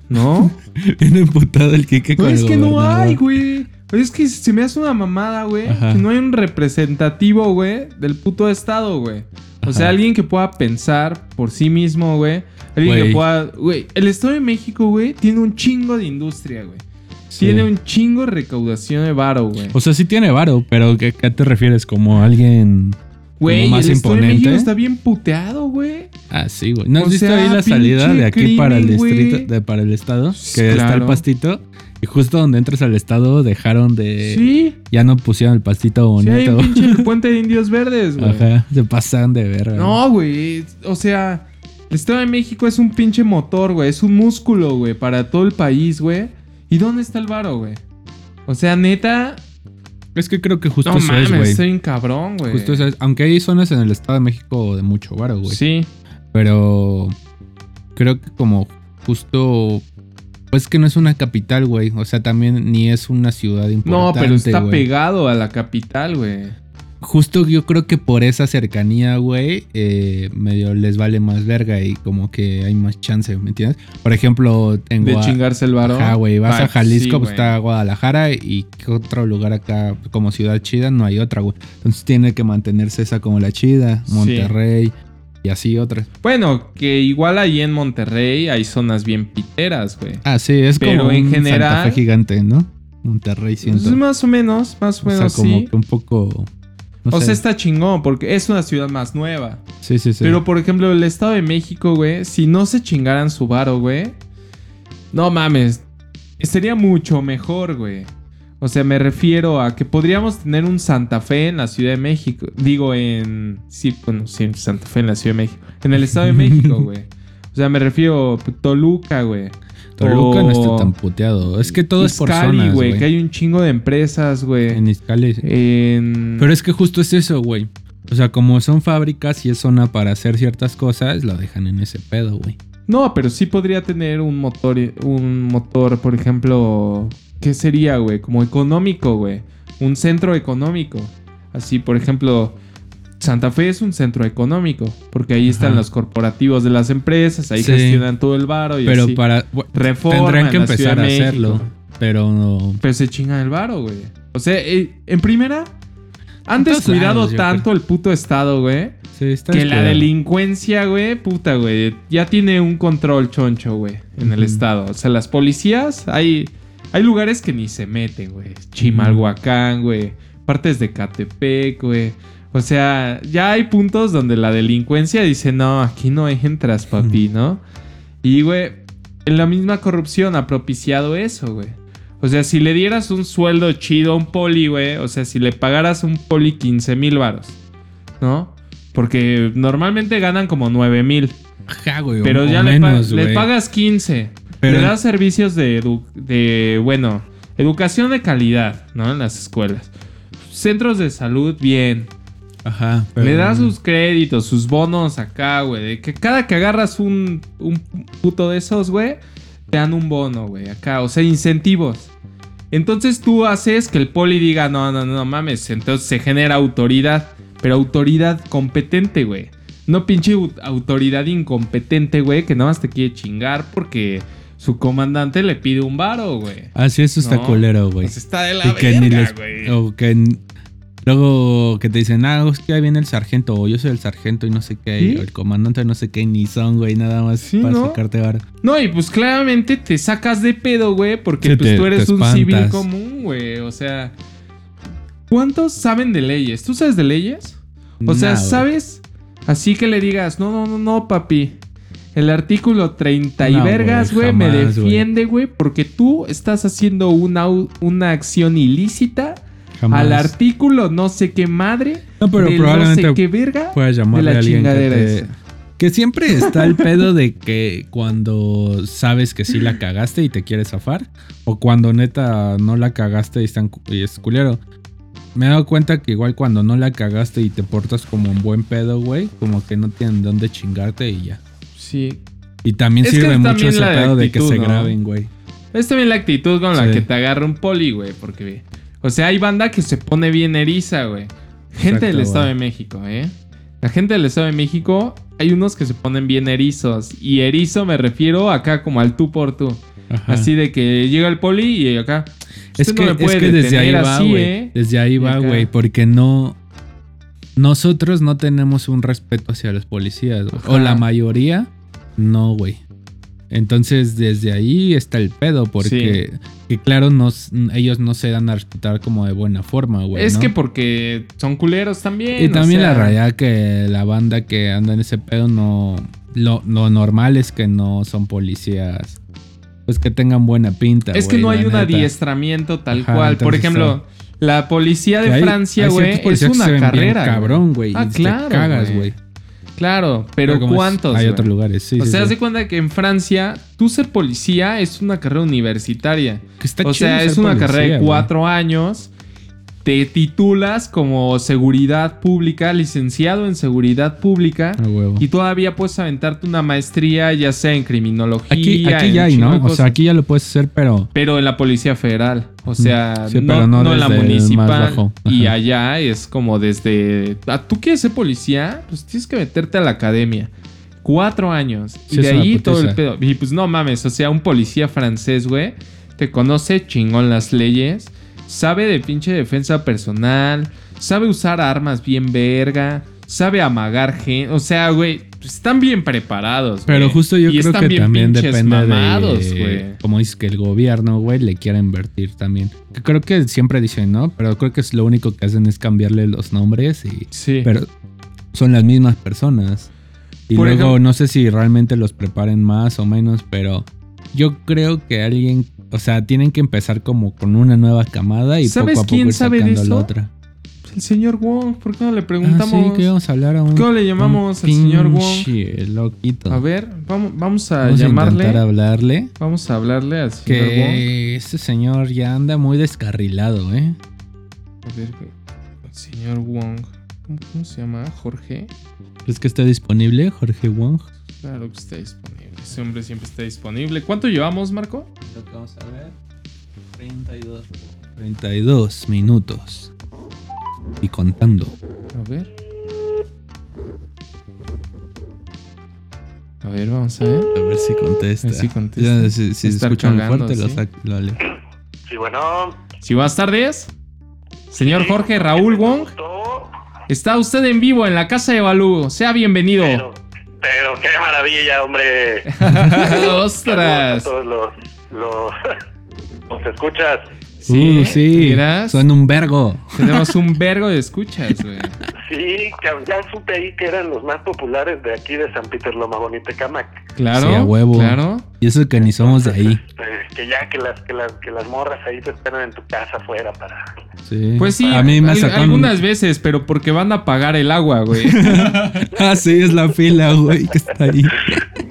¿No? Viene emputado el No, con es el que no hay, güey. Es que se me hace una mamada, güey. Que no hay un representativo, güey, del puto estado, güey. O sea, alguien que pueda pensar por sí mismo, güey. Alguien que pueda. Güey, el Estado de México, güey, tiene un chingo de industria, güey. Sí. Tiene un chingo de recaudación de varo, güey. O sea, sí tiene varo, pero ¿qué, qué te refieres? ¿Como alguien Güey, más el Estado de México imponente? está bien puteado, güey. Ah, sí, güey. ¿No has O visto sea, ahí la salida de aquí para el distrito, de, para el estado? Que está el claro. pastito. Y justo donde entras al estado dejaron de... sí. Ya no pusieron el pastito Sí, hay bonito. un pinche puente de indios verdes, güey. Ajá, se pasan de verga. No, güey. O sea, el Estado de México es un pinche motor, güey. Es un músculo, güey, para todo el país, güey. ¿Y dónde está el varo, güey? O sea, neta. Es que creo que justo no eso mames, es, güey. estoy un cabrón, güey. Justo eso es. Aunque hay zonas en el estado de México de mucho varo, güey. Sí. Pero creo que como justo... Pues que no es una capital, güey. O sea, también ni es una ciudad No, importante, pero está pegado a la capital, güey. justo yo creo que por esa cercanía, güey, eh, medio les vale más verga y como que hay más chance, ¿me entiendes? Por ejemplo, en De Gua- chingarse el varo. Ajá, güey, vas Ah, a Jalisco, sí, pues está Guadalajara y ¿qué otro lugar acá como ciudad chida? No hay otra, güey. Entonces tiene que mantenerse esa como la chida, Sí. Y así otras. Bueno, que igual ahí en Monterrey hay zonas bien piteras, güey. Ah, sí, es Pero como en un general- Santa Fe gigante, ¿no? Monterrey siento. Pues más o menos, más o o sea, menos como sí. que un poco... no o sé. sea, está chingón porque es una ciudad más nueva. Sí, sí, sí. Pero por ejemplo, el Estado de México, güey, si no se chingaran su varo, güey. No mames. Sería mucho mejor, güey. O sea, me refiero a que podríamos tener un Santa Fe en la Ciudad de México. Digo, en. Sí, bueno, sí, Santa Fe en la Ciudad de México. En el Estado de México, güey. O sea, me refiero a Toluca, güey. Toluca no está tan puteado. Es que todo es por zonas, güey. güey. Que hay un chingo de empresas, güey. En Izcali. En... Pero es que justo es eso, güey. O sea, como son fábricas y es zona para hacer ciertas cosas, lo dejan en ese pedo, güey. No, pero sí podría tener un motor, un motor, por ejemplo, ¿qué sería, güey? Como económico, güey. Un centro económico. Así, por ejemplo, Santa Fe es un centro económico, porque ahí están los corporativos de las empresas, ahí Sí. gestionan todo el varo y Pero así. para... bu- Reforma Tendrán que empezar a México. hacerlo. Pero no... Pero se chingan el varo, güey. O sea, eh, en primera, han todos descuidado tanto el puto estado, güey. Sí, está Que la delincuencia, güey, puta, güey, ya tiene un control choncho, güey, en el estado. O sea, las policías, hay, hay lugares que ni se meten, güey. Chimalhuacán, güey, partes de Catepec, güey. O sea, ya hay puntos donde la delincuencia dice, no, aquí no entras, papi, ¿no? Y, güey, en la misma corrupción ha propiciado eso, güey. O sea, si le dieras un sueldo chido a un poli, güey, o sea, si le pagaras a un poli 15 mil varos, ¿no? Porque normalmente ganan como 9 mil. Ajá, güey. Pero ya le, pa- le pagas 15. Pero- Le das servicios de, edu- de, bueno, educación de calidad, ¿no? En las escuelas. Centros de salud, bien. Ajá. Le pero- das sus créditos, sus bonos acá, güey. De que cada que agarras un, un puto de esos, güey, te dan un bono, güey, acá. O sea, incentivos. Entonces tú haces que el poli diga, no, no, no mames. Entonces se genera autoridad. Pero autoridad competente, güey. No pinche au- autoridad incompetente, güey, que nada más te quiere chingar porque su comandante le pide un varo, güey. Ah, sí, eso está No, culero, güey. Pues está de la Y que ni verga, les- güey. O que n- luego que te dicen, ah, es que ahí viene el sargento, o yo soy el sargento y no sé qué, ¿Sí? o el comandante no sé qué, ni son, güey, nada más Sí, para ¿no? sacarte vara. No, y pues claramente te sacas de pedo, güey, porque Sí, pues te- tú eres un civil común, güey. O sea, ¿cuántos saben de leyes? ¿Tú sabes de leyes? O sea, güey. ¿sabes? Así que le digas, no, no, no, no, papi. El artículo 30 y No, vergas, güey, me defiende, güey, porque tú estás haciendo una, una acción ilícita Jamás. al artículo no sé qué madre. No, pero del probablemente no sé qué verga. De la a alguien que chingadera te-. Que siempre está el pedo de que cuando sabes que sí la cagaste y te quieres zafar, o cuando neta no la cagaste y, están, y es culero. Me he dado cuenta que igual cuando no la cagaste y te portas como un buen pedo, güey, como que no tienen dónde chingarte y ya. Sí. Y también Es sirve mucho también ese pedo de que se ¿no? graben, güey. Es también la actitud con la que te agarra un poli, güey. Porque, o sea, hay banda que se pone bien eriza, güey. Gente del Estado güey. de México, ¿eh? La gente del Estado de México, hay unos que se ponen bien erizos. Y erizo me refiero acá como al tú por tú. Ajá. Así de que llega el poli y acá. Es "Usted que, no me es que desde ahí va, güey. ¿eh?". Desde ahí va, güey. Porque no. Nosotros no tenemos un respeto hacia los policías. güey. O Ajá. la mayoría, no, güey. Entonces, desde ahí está el pedo. Porque, que claro, no, ellos no se dan a respetar como de buena forma, güey. Es ¿no? que porque son culeros también. Y también sea, la realidad que la banda que anda en ese pedo no. Lo, lo normal es que no son policías. Pues que tengan buena pinta. Es que no hay un neta. adiestramiento tal Ajá, cual. Por ejemplo, la policía de hay- Francia, güey, es una bien carrera. cabrón, güey. Ah, y te claro, cagas, güey. Claro, pero es- ¿cuántos? Hay otros lugares, sí. o sí, sea, sí. de cuenta que en Francia, tú ser policía es una carrera universitaria. Que está o sea, es una policía, carrera de cuatro años. Te titulas como seguridad pública, licenciado en seguridad pública. Y todavía puedes aventarte una maestría, ya sea en criminología. Aquí, aquí en ya hay, ¿no? O sea, aquí ya lo puedes hacer, pero Pero en la Policía Federal. O sea, Sí, no, pero no no en la municipal. Y allá es como desde. ah, ¿Tú quieres ser policía? Pues tienes que meterte a la academia. Cuatro años. Sí, y de ahí todo el pedo. Y pues no mames, o sea, un policía francés, güey, que conoce chingón las leyes, sabe de pinche defensa personal, sabe usar armas bien verga, sabe amagar gente. O sea, güey, están bien preparados. Pero justo yo Y creo que también depende mamados, de, como dices, que el gobierno, güey, le quiera invertir también. Que creo que siempre dicen, ¿no? Pero creo que es lo único que hacen es cambiarle los nombres y... Sí. Pero son las mismas personas. Y Por luego ejemplo- no sé si realmente los preparen más o menos, pero yo creo que alguien, o sea, tienen que empezar como con una nueva camada y ¿Sabes poco a poco quién ir sabe de sacando la eso? otra. El señor Wong, ¿por qué no le Ah, preguntamos? sí, que vamos a hablar a un... ¿Cómo le llamamos al señor Wong? loquito. A ver, vamos, vamos a vamos a llamarle. intentar hablarle. Vamos a hablarle al señor Wong. Que este señor ya anda muy descarrilado, ¿eh? A ver. El señor Wong. ¿Cómo, cómo se llama? ¿Jorge? ¿Crees que está disponible, Jorge Wong? Claro que está disponible. Ese hombre siempre está disponible. ¿Cuánto llevamos, Marco? Vamos a ver. 32. 32 minutos. Y contando. A ver. A ver, vamos a ver. A ver si contesta. A ver si contesta. Ya, si si escucha muy cagando, fuerte, lo ¿sí? saco. Lo leo. Sí, bueno. Sí, buenas tardes. Señor Jorge Raúl Wong. Está usted en vivo en la casa de Balú. Sea bienvenido. Pero, pero qué maravilla, hombre. ¡Ostras! A todos los, los, los escuchas. Uh, sí. miras. Son un vergo. Tenemos un vergo de escuchas, güey. Sí, que ya supe ahí que eran los más populares de aquí de San Peter Loma Bonita Camac. Claro. Sí, a huevo. Claro. Y eso que ni somos de ahí. Eh, que ya que las, que las que las morras ahí te esperan en tu casa afuera para. Sí. Pues sí, A mí me al- algunas veces, pero porque van a pagar el agua, güey. ah, sí, es la fila, güey, que está ahí.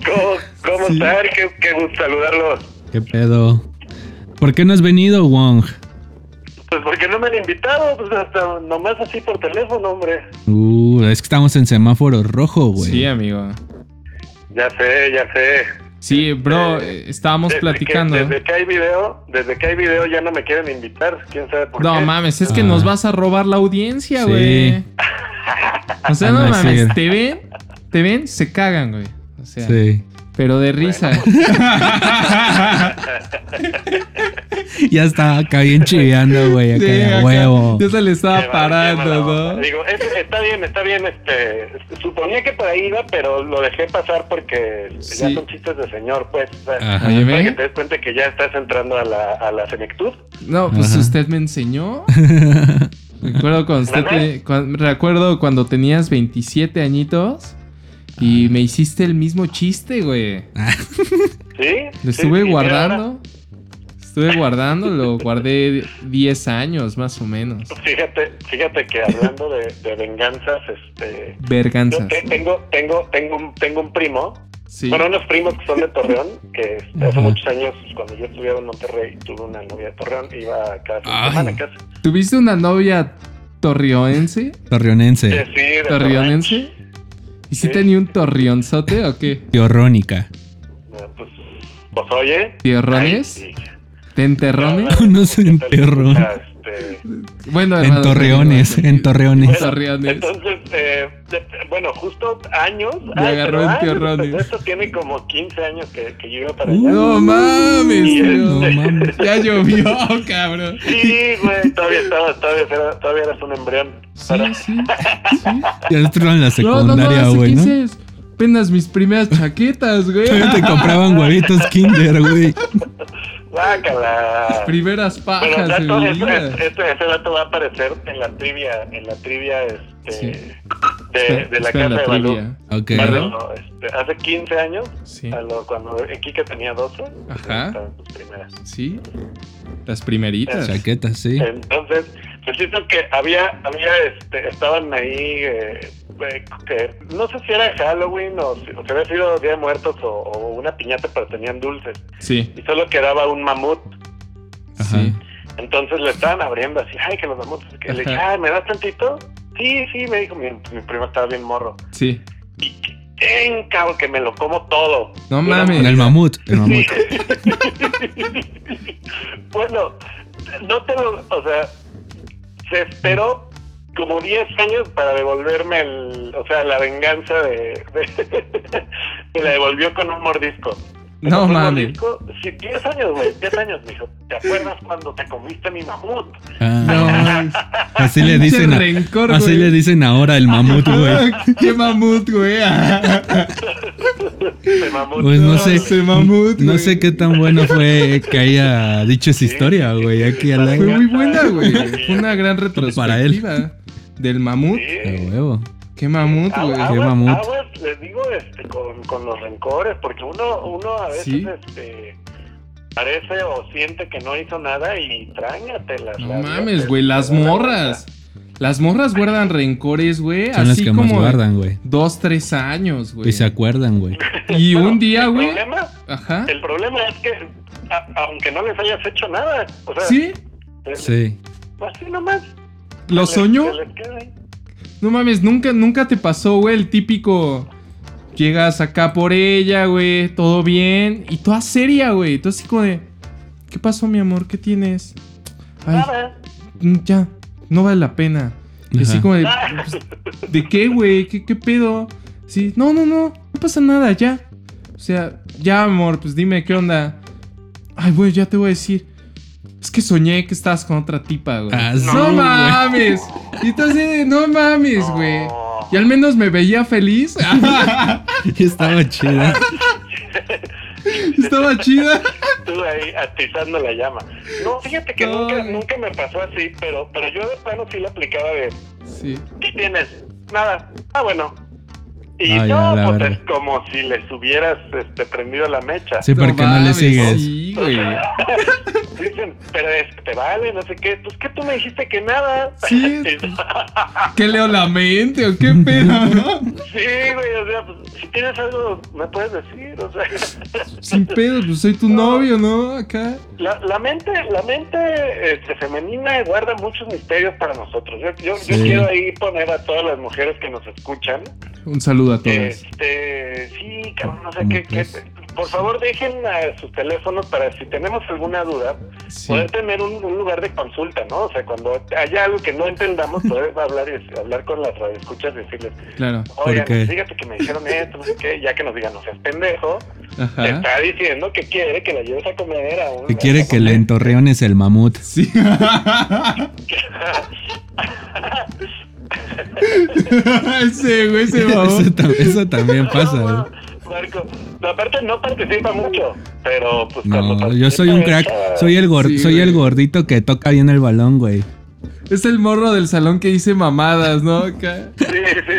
¿Cómo, cómo Sí. están? Qué, qué gusto saludarlos. ¿Qué pedo? ¿Por qué no has venido, Wong? Pues porque no me han invitado, pues hasta nomás así por teléfono, hombre. Uh, es que estamos en semáforo rojo, güey. Sí, amigo. Ya sé, ya sé. Sí, bro, eh, estábamos Desde platicando. Que, desde que hay video, desde que hay video ya no me quieren invitar, quién sabe por No qué. mames, es que Ah. nos vas a robar la audiencia, Sí. güey. O sea, Van no mames, te ven, te ven, se cagan, güey. O sea, Sí. Pero de risa. Ya estaba acá bien chiveando, güey, acá Sí, de acá, huevo. Ya se le estaba qué parando. ¿no? Digo, es- está bien, está bien, este, suponía que por ahí iba, pero lo dejé pasar porque Sí. ya son chistes de señor, pues. o sea, Ajá. Para ve. que te des cuenta que ya estás entrando a la, a la senectud. No, pues Ajá. usted me enseñó. Recuerdo cuando usted recuerdo cuando tenías 27 añitos y me hiciste el mismo chiste, güey. ¿Sí? Lo estuve guardando. Estuve guardando, lo guardé 10 años más o menos. Fíjate, fíjate que hablando de, de venganzas, este, yo Verganzas. te- tengo, tengo, tengo un, tengo un primo Sí. Bueno, unos primos que son de Torreón, que este, hace Ajá. muchos años, cuando yo estudiaba en Monterrey, tuve una novia de Torreón, iba cada fin de Ay. semana casi. ¿Tuviste una novia torreonense? Torreonense. Sí, sí, de ¿Torreonense? ¿Y si Sí. tenía un torreonzote o qué? Teorrónica. Torreón. Pues, pues oye. ¿Tierrones? ay, sí. ¿Tenterrones? No soy en Terrón. Este, Bueno, En Torreones, en Torreones. bueno, Torreones. entonces, eh, de- bueno, justo años. Me agarró pero en Torreones. pues, Esto tiene como 15 años que, que yo iba para allá. Uh, No mames, Y tío. No mames. Ya llovió, cabrón. Sí, güey, todavía estaba, todavía, era- todavía eras un embrión. Sí, Para- sí, sí. Ya estuvo en la No, no, no, secundaria, hace güey, ¿no? 15 apenas mis primeras chaquetas, güey. Todavía te compraban huevitos Kinder, güey. Guácala. Primeras Bueno, pajas de dato, mi es- vida. es- este, ese dato va a aparecer en la trivia, en la trivia este, Sí. de, la casa de Balú. trivia. Ok. Hace, ¿Verdad? este, hace 15 años, Sí. a lo- cuando Kike tenía 12, pues, Ajá. estaban sus primeras. Sí. Las primeritas. Chaquetas, sí. Entonces, pues siento que había, había, este, estaban ahí, eh, eh, que no sé si era Halloween o si, o si había sido Día de Muertos o, o una piñata, pero tenían dulces. Sí. Y solo quedaba un mamut. Ajá. Sí. Entonces le estaban abriendo así, ay, que los mamuts, que le dije, Ajá. ay, ¿me das tantito? Sí, sí, me dijo, mi, mi primo estaba bien morro. Sí. Y ¡ten, cabrón, que me lo como todo. No mames. El mamut, el mamut. bueno, no te lo, o sea, se esperó como 10 años para devolverme el, o sea, la venganza de, de- me la devolvió con un mordisco. No mames. Sí, 10 años, güey, 10 años, me dijo, ¿te acuerdas cuando te comiste mi mamut? Ah, No mames. así le dicen. a- rencor, así güey. le dicen ahora el mamut, güey. Qué mamut, güey. De mamut. Pues no sé. ese mamut, No sé qué tan bueno fue que haya dicho esa historia, güey. Aquí al Fue aire. muy buena, güey. Fue una gran retrospectiva. Para él. Del mamut. Sí. A huevo. Qué mamut, güey. Aguas, mamut. aguas, les digo, este, con, con los rencores, porque uno, uno a veces, Sí. este, parece o siente que no hizo nada y tráñatelas. No las- mames, güey. Las la morras. Las morras guardan rencores, güey. Son las que más como guardan, güey. dos, tres años, güey. Y se acuerdan, güey. Y Bueno, un día, el güey. problema- Ajá. El problema es que, a- aunque no les hayas hecho nada, o sea, Sí, se- Sí. así nomás. lo les- soñó. les. No mames, nunca, nunca te pasó, güey, el típico. Llegas acá por ella, güey, todo bien. Y toda seria, güey. Tú así como de. ¿Qué pasó, mi amor? ¿Qué tienes? Ay, Nada. ya, no vale la pena. Y así como de. pues, ¿De qué, güey? ¿Qué, ¿Qué pedo? Sí, no, no, no, no pasa nada, ya. O sea, ya, amor, pues dime, ¿qué onda? Ay, güey, ya te voy a decir. Es que soñé que estabas con otra tipa, güey. Ah, no, güey. mames. Y tú así de, no mames, güey. No. Y al menos me veía feliz. Estaba chida. Estaba chida. Estuve ahí atizando la llama. No, fíjate que No, nunca, nunca me pasó así, pero, pero yo de plano sí la aplicaba de, Sí. ¿qué tienes? Nada. Ah, bueno. Y Ah, no, pues es como si les hubieras este, prendido la mecha. Sí, porque no le sigues. Sí, güey. Dicen, pero es que te vale, no sé qué. Pues que tú me dijiste que nada. Sí. ¿Qué leo la mente o qué pedo, no? sí, güey, o sea, pues, si tienes algo, me puedes decir, o sea. Sin pedo, pues soy tu novio, ¿no? Acá. La, la mente, la mente este, femenina guarda muchos misterios para nosotros. Yo, yo, quiero ahí poner a todas las mujeres que nos escuchan. Un saludo a todas. Este, sí, cabrón, no sé ¿Cómo qué? Por favor, dejen a sus teléfonos para si tenemos alguna duda, Sí. poder tener un, un lugar de consulta, ¿no? O sea, cuando haya algo que no entendamos, poder hablar y hablar con las radioescuchas y decirles, Claro. oigan, qué? fíjate que me dijeron esto, no sé qué, ya que nos digan, no seas pendejo, te Ajá. está diciendo que quiere que la lleves a comer a un... Que quiere que le entorreones el mamut. Sí. ese, güey, ese mamón. Eso, tam- eso también pasa, güey. Marco, aparte no participa mucho, pero pues cuando No, yo soy un crack. Soy el, gor- Sí, soy güey. el gordito que toca bien el balón, güey. Es el morro del salón que dice mamadas, ¿no? Acá. Sí, sí,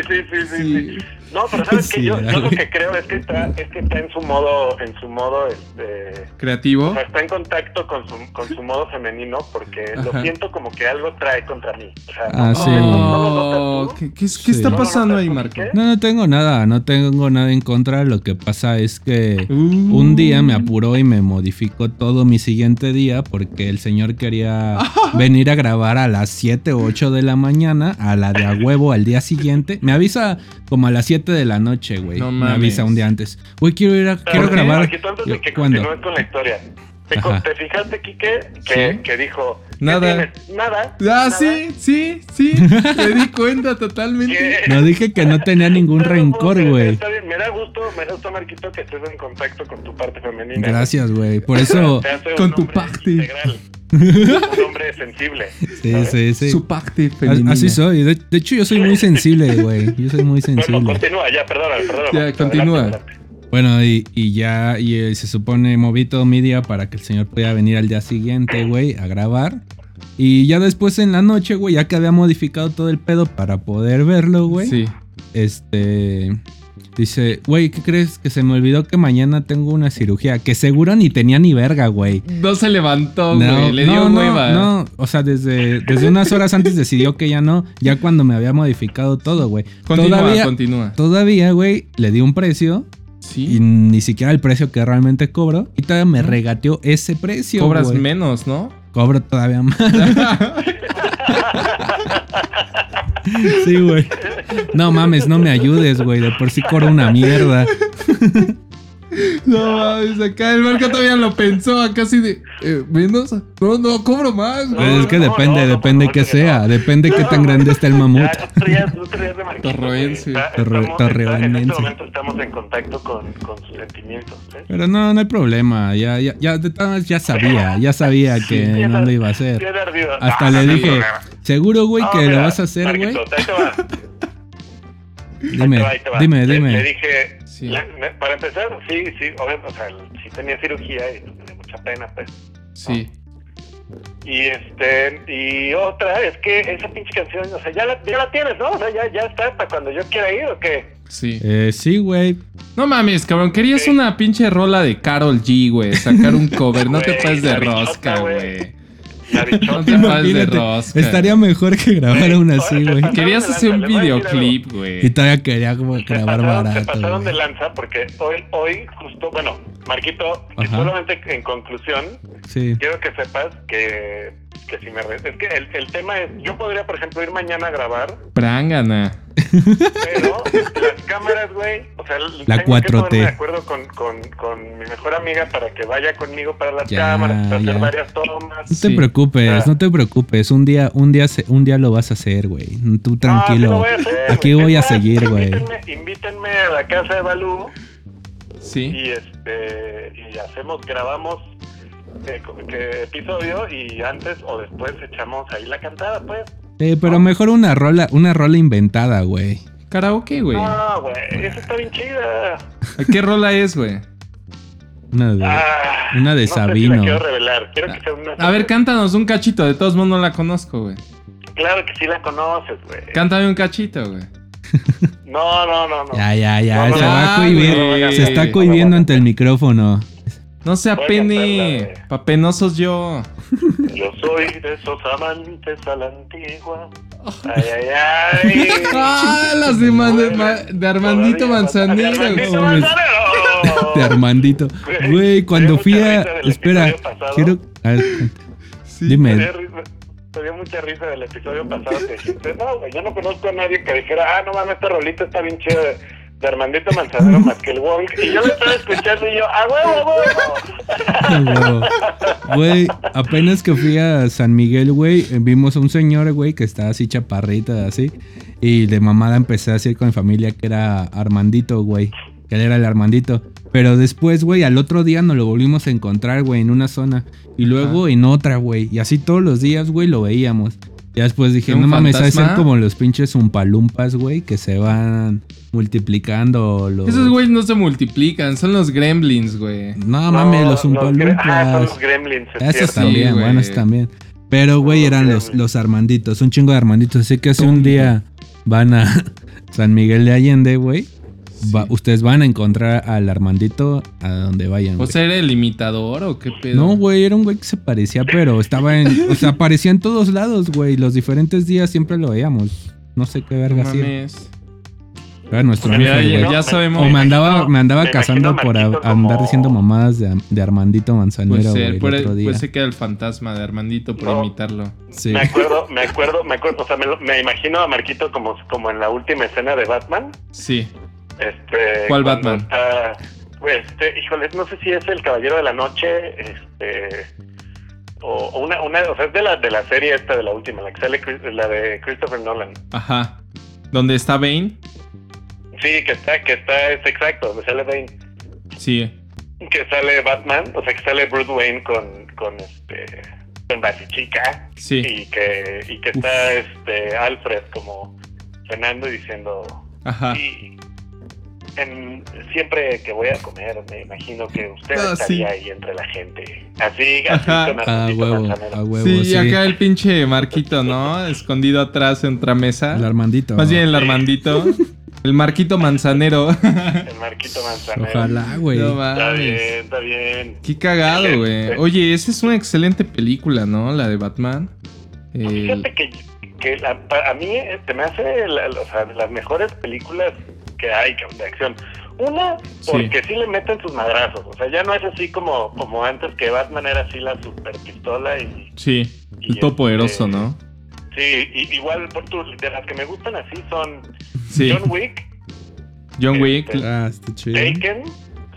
sí, sí, sí, Sí. sí. No, pero sabes Sí, que yo, lo que creo es que está, es que está en su modo, en su modo, este, Creativo. o sea, está en contacto con su, con su modo femenino porque Ajá. lo siento como que algo trae contra mí. O sea, Ah, no, sí. no. ¿qué, qué, qué Sí. está ¿No lo pasando ahí, Marco? No, no tengo nada, no tengo nada en contra. Lo que pasa es que Uh. un día me apuró y me modificó todo mi siguiente día porque el señor quería venir a grabar a las 7 o 8 de la mañana, a la de a huevo al día siguiente. Me avisa como a las 7 de la noche, güey. No me mames. avisa un día antes. Güey, quiero ir a, quiero grabar. Marquito, antes de Yo, que ¿Cuándo? continúes con la historia. ¿Te, te fijaste, Quique, que, Sí. que dijo... ¿qué Nada. Nada. Ah, nada. sí, sí, sí. Me di cuenta totalmente. ¿Qué? No dije que no tenía ningún Pero, rencor, güey. Está bien, me da gusto, me da gusto, Marquito, que estés en contacto con tu parte femenina. Gracias, güey. Por eso. Con tu parte. Integral. un hombre sensible. Sí, ¿sabes? sí, sí. Su parte As- femenina. Así soy. De, de hecho, yo soy muy sensible, güey. Yo soy muy Bueno, sensible. continúa, ya, perdona, perdona. Ya, continúa. adelante, adelante. Bueno, y, y ya, y eh, se supone, moví todo mi día para que el señor pudiera venir al día siguiente, güey, a grabar. Y ya después en la noche, güey, ya que había modificado todo el pedo para poder verlo, güey. Sí. Este. Dice, güey, ¿qué crees? Que se me olvidó que mañana tengo una cirugía. Que seguro ni tenía ni verga, güey. No se levantó, güey. Le dio no, hueva. No, o sea, desde, desde unas horas antes decidió que ya no. Ya cuando me había modificado todo, güey. Continúa, Todavía, continúa. todavía, güey, le di un precio. Y ni siquiera el precio que realmente cobro. Y todavía me regateó ese precio. Cobras menos, ¿no? cobro todavía más. sí, güey. No mames, no me ayudes, güey. De por sí cobro una mierda. No mames, acá el Marco todavía lo pensó, acá así de. Eh, ¿Menos? No, no, cobro más, güey. Pues es que no, depende, no, no, depende no, que no, sea. no. Depende qué tan grande está el mamut. Ya, tú traías- tú traías de Marquito, Torroense. En este momento estamos en contacto con, con sus sentimientos. ¿eh? Pero no, no hay problema. Ya, ya, ya, de todas maneras ya sabía, ya sabía que Ya no lo iba a hacer. Hasta Ah, le dije, seguro, güey, No, que mira, lo vas a hacer, güey. Marquito, ahí te va. Ahí Dime, te va, dime, Le- dime. Le dije, Sí. para empezar, sí, sí, obviamente, o sea, sí tenía cirugía y dio mucha pena, pues. Sí. Y este, y otra es que esa pinche canción, o sea, ya la, ya la tienes, ¿no? O sea, ya, ya está para cuando yo quiera ir o qué. Sí. Eh, sí, güey. No mames, cabrón. Querías Sí. una pinche rola de Carol G, güey. Sacar un cover. No te pases de rosca, güey. No te de rosca. Estaría mejor que grabara una así, güey. Querías hacer un videoclip, Y güey. todavía quería como grabar pasaron, se barato. pasaron de lanza porque hoy, hoy justo, bueno, Marquito, y solamente en conclusión, Sí. quiero que sepas que, que si me... re- Es que el, el tema es, yo podría, por ejemplo, ir mañana a grabar, Prangana. Pero las cámaras, güey, o sea, La tengo que 4T. ponerme de acuerdo con, con, con mi mejor amiga para que vaya conmigo para las Ya, cámaras, para hacer varias tomas. No te Sí. preocupes, Ah. no te preocupes. Un día, un día, se- un día lo vas a hacer, güey. Tú No, sí tranquilo. voy hacer, Aquí voy a seguir, güey. Invítenme, invítenme a la casa de Balú Sí. y este y hacemos, grabamos eh, que episodio y antes o después echamos ahí la cantada, pues. Eh, pero mejor una rola, una rola inventada, güey. Karaoke, güey. No, güey, esa está bien chida. ¿Qué rola es, güey? Una de, Ah, una de no sé si Sabino. la quiero revelar, quiero que sea una. A ver, cántanos un cachito. De todos modos no la conozco, güey. Claro que sí la conoces, güey. Cántame un cachito, güey. No, no, no, no. Ya, ya, ya. No, no, se no, va a no, cohibir. Se está cohibiendo no, ante el micrófono. No se apene. Papenosos yo. Yo soy de esos amantes a la antigua. Ay, ay, ay. Ah, las de, Man- de Ma- de Armandito Manzanero. De Armandito. Güey, cuando fui a. Espera, quiero. a ver, Sí. Me dime. dio, risa- me dio mucha risa del episodio pasado que dijiste, no, güey, yo no conozco a nadie que dijera, ah, no mames, esta rolita está bien chida de, Armandito Manzanero más que el Wong. Y yo lo estaba escuchando y yo, ¡ah, huevo, huevo! Güey, apenas que fui a San Miguel, güey, eh, vimos a un señor, güey, que está así chaparrita, así. Y de mamada empecé a decir con mi familia que era Armandito, güey. Que él era el Armandito. Pero después, güey, al otro día nos lo volvimos a encontrar, güey, en una zona. Y luego en otra, güey. Y así todos los días, güey, lo veíamos. Ya después dije, ¿Un no mames, de ser como los pinches umpalumpas, güey, que se van multiplicando. Los... Esos güeyes no se multiplican, son los gremlins, güey. No mames, los gre- umpalumpas. Ah, son los gremlins, es Esos cierto. también, güey. bueno, esos también. Pero, güey, eran los, los Armanditos, un chingo de Armanditos. Así que si un día van a San Miguel de Allende, güey, va- ustedes van a encontrar al Armandito a donde vayan. ¿O sea, era el imitador o qué pedo? No, güey, era un güey que se parecía, pero estaba en. O sea, aparecía en todos lados, güey. Los diferentes días siempre lo veíamos. No sé qué No verga hacía. mames. Era nuestro Pues ángel, ya, güey. ya sabemos. O me andaba, imagino- me andaba me a por a- andar diciendo mamadas de, de Armandito Manzanero, Puede güey, ser, el puede, otro día. puede ser que era el fantasma de Armandito por No. imitarlo. Sí. Me acuerdo, me acuerdo, me acuerdo, o sea, me, me imagino a Marquito como, como en la última escena de Batman. Sí. Este, ¿Cuál Batman? está- pues, este, híjole, no sé si es el Caballero de la Noche, este, o, o una, una, o sea, es de la, de la serie esta de la última, la que sale, la de Christopher Nolan. Ajá. ¿Dónde está Bane? Sí, que está, que está, es exacto, donde sale Bane, Sí. que sale Batman, o sea, que sale Bruce Wayne con, con este, con Basichica, Sí. y que, y que está, este, Alfred como cenando y diciendo, Ajá. Y en- siempre que voy a comer, me imagino que usted Ah, estaría sí. ahí entre la gente. Así, así Ajá. con A Armandito huevo, Manzanero. a huevo, Sí, sí. acá el pinche Marquito, ¿no? Escondido atrás en otra mesa. El Armandito. Más bien el. Armandito. El Marquito Manzanero. El Marquito Manzanero. Ojalá, güey. No Está bien, está bien. Qué cagado, güey. Oye, esa es una excelente película, ¿no? La de Batman. El- Fíjate que, que la- a mí eh, se me hace la- o sea, las mejores películas que hay de acción. Una, porque sí. le meten sus madrazos. O sea, ya no es así como, como antes que Batman era así la super pistola y... Sí, Y el todo este- poderoso, ¿no? Sí, y- igual por tu, de las que me gustan así son Sí. John Wick, John Wick. este, Ah, está chido. Taken,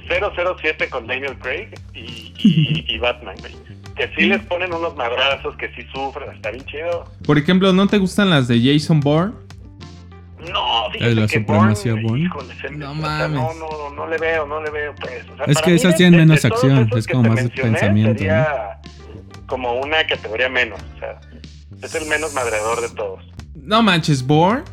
007 con Daniel Craig y, y, y Batman, güey. Que sí les ponen unos madrazos, que sí sufren, está bien chido. Por ejemplo, ¿no te gustan las de Jason Bourne? No, fíjate la que supremacía Bourne, Bourne. híjole, No o sea, mames. no, no, no le veo, no le veo, pues. O sea, Es que esas de- tienen de- de menos acción, es como más de pensamiento, Sería como una categoría menos, o sea, es el menos madreador de todos. No manches, Bourne.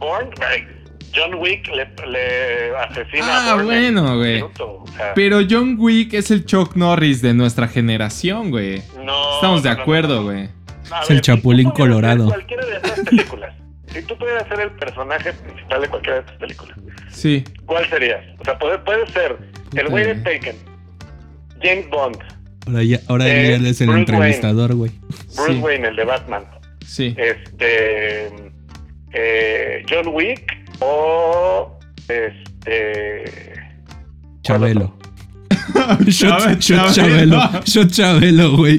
Bourne, güey, John Wick le, le asesina Ah, a Bourne en bueno, un güey. minuto, o sea, Pero John Wick es el Chuck Norris de nuestra generación, güey. no, Estamos de no, no, acuerdo, no, no. güey. Es el ver, Chapulín tú pudieras Colorado. Cualquiera de esas películas. Si tú pudieras ser el personaje principal de cualquiera de estas películas, Sí. ¿cuál serías? O sea, puede, puede ser el güey de. Taken, James Bond, Ahora ya, ahora Eh, él es el Bruce entrevistador, güey. Bruce Sí. Wayne, el de Batman, Sí. este, eh, John Wick o este. Chabelo. Shot, shot Chabelo. Shot Chabelo, güey.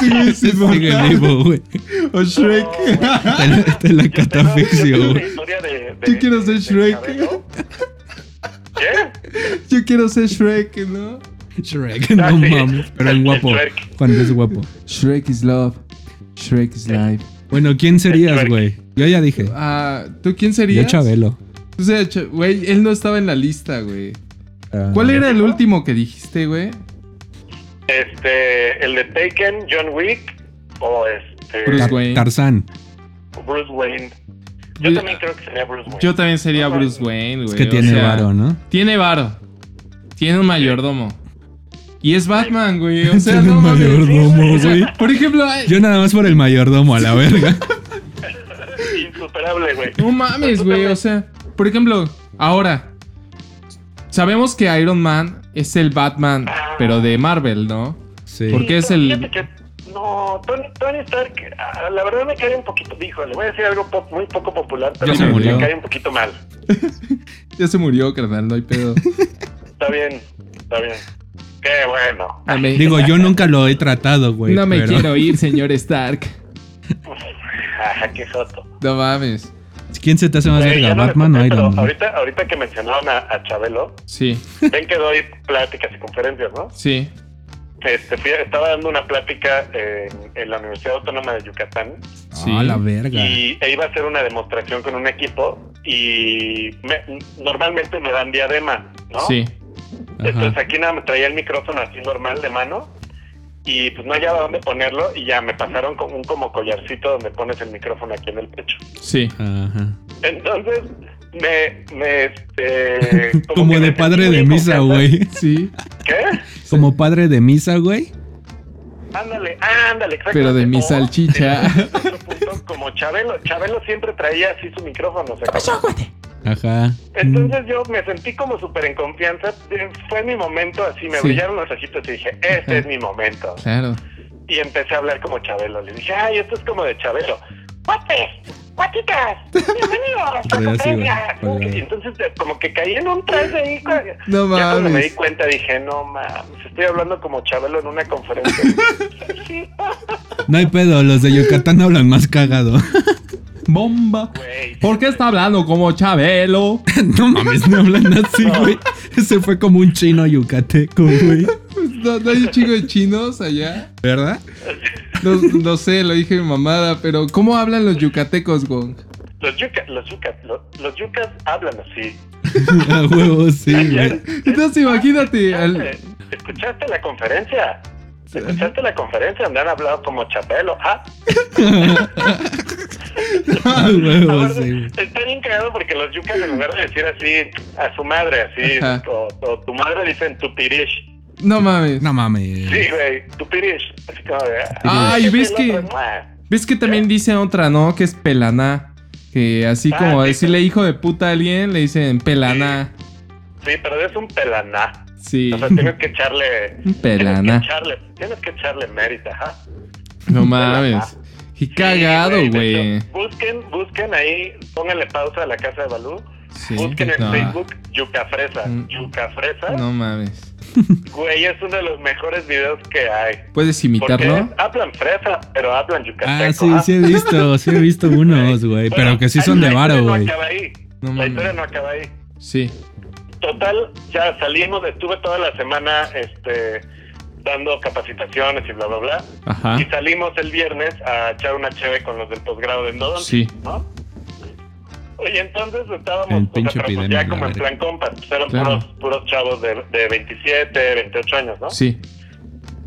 Sí, sí, Sigue vivo, güey. O Shrek. No, Te la, te la Yo yo catafixio, güey. Yo quiero ser Shrek. ¿Qué? Yo quiero ser Shrek, ¿no? Shrek, Ah, no mames. Pero en El guapo. Shrek. Cuando es guapo. Shrek is love. Shrek is life. Bueno, ¿quién serías, güey? Yo ya dije. Ah, ¿tú quién Yo serías? Chabelo. O sea, güey, él no estaba en la lista, güey. Ah, ¿Cuál era el último que dijiste, güey? Este, el de Taken, John Wick o este Bruce Wayne. Tarzán. Bruce Wayne. Yo también creo que sería Bruce Wayne. Yo también sería No, Bruce Wayne, güey. Es que o tiene sea, varo, ¿no? Tiene varo. Tiene un mayordomo. Y es Batman, güey. O sea, Tiene no un mayordomo, güey. Por ejemplo, Yo nada más por el mayordomo, a la verga. Insuperable, güey. no mames, güey. O sea, por ejemplo, ahora. Sabemos que Iron Man es el Batman, pero de Marvel, ¿no? Sí. ¿Por qué es el- que, no, Tony, Tony Stark, ah, la verdad me cae un poquito, dijo, le voy a decir algo po- muy poco popular, pero Ya se me- murió. me cae un poquito mal. Ya se murió, carnal, no hay pedo. Está bien, está bien. Qué bueno. No me, Digo, yo nunca lo he tratado, güey. no me pero- quiero ir, señor Stark. Ah, qué joto. No mames. ¿Quién se te hace más verga, no Batman o conté, pero Iron Man? Ahorita, ahorita que mencionaron a, a Chabelo, Sí, ven que doy pláticas y conferencias, ¿no? sí. Este, fui- estaba dando una plática en, en la Universidad Autónoma de Yucatán Sí. Ah, la verga. y e iba a hacer una demostración con un equipo y me- normalmente me dan diadema, ¿no? Sí. Entonces Ajá. aquí nada me traía el micrófono así normal de mano y pues no hallaba dónde ponerlo y ya me pasaron con un como collarcito donde pones el micrófono aquí en el pecho. Sí. Ajá. Entonces me, me este, Como de padre de misa, güey. Sí. ¿Qué? Como padre de misa, güey. Ándale, ándale, exacto. Pero de mi salchicha. Como Chabelo, Chabelo siempre traía así su micrófono. o sea, Ajá. Entonces yo me sentí como súper en confianza. Fue mi momento así, me Sí. brillaron los ojitos y dije, este Ajá. es mi momento. Claro. Y empecé a hablar como Chabelo. Le dije, ay, esto es como de Chabelo. ¡Guates! ¡Guatitas! ¡Bienvenidos a Y entonces de- como que caí en un trance ahí. No Ya cuando me di mames. cuenta dije, no mames, estoy hablando como Chabelo en una conferencia. No hay pedo, los de Yucatán hablan más cagado. Bomba. ¿Por qué está hablando como Chabelo? no mames, no hablan así, güey. Ese fue como un chino yucateco, güey. ¿No, no hay un chingo de chinos allá? ¿Verdad? No, no sé, lo dije mi mamada, pero ¿cómo hablan los yucatecos, Gong? Los yucas, los yucas, los, los yucas hablan así. A huevo, sí, güey. Entonces imagínate, al- ¿escuchaste, escuchaste la conferencia? ¿Escuchaste la conferencia donde han hablado como Chabelo? Ah, Aparte, sí. Está bien cagado porque los yucas en lugar de decir así a su madre, así, o, o tu madre dicen tu pirish. no mames. No mames. Sí, güey, tu pirish. Así como de, Ay, ¿qué ¿ves que-. ¿Ves que también dice otra, no? Que es pelaná. Que así Ah, como sí, decirle hijo de puta a alguien, le dicen pelaná. Sí, pero es un pelaná. Sí. O sea, tienes que echarle. Un pelaná. Tienes que echarle, tienes que echarle mérito, ajá. No mames. Qué cagado, güey. Busquen, busquen ahí, pónganle pausa a la casa de Balú Sí. Busquen en No. Facebook Yuca Fresa. Mm. Yuca Fresa. No mames. Güey, es uno de los mejores videos que hay. ¿Puedes imitarlo? hablan fresa, pero hablan yucateco. Ah, sí, sí he visto, sí he visto unos, güey. Bueno, Pero que sí son de varo, historia güey. No acaba ahí. No la historia no acaba ahí. Sí. Total, ya salimos, estuve toda la semana este, dando capacitaciones y bla, bla, bla. Ajá. Y salimos el viernes a echar una cheve con los del posgrado de endodontia, Sí. ¿no? Oye, entonces estábamos, pues epidemia, ya como en plan compas, pues eran Claro. puros, puros chavos de, de 27, 28 años, ¿no? Sí.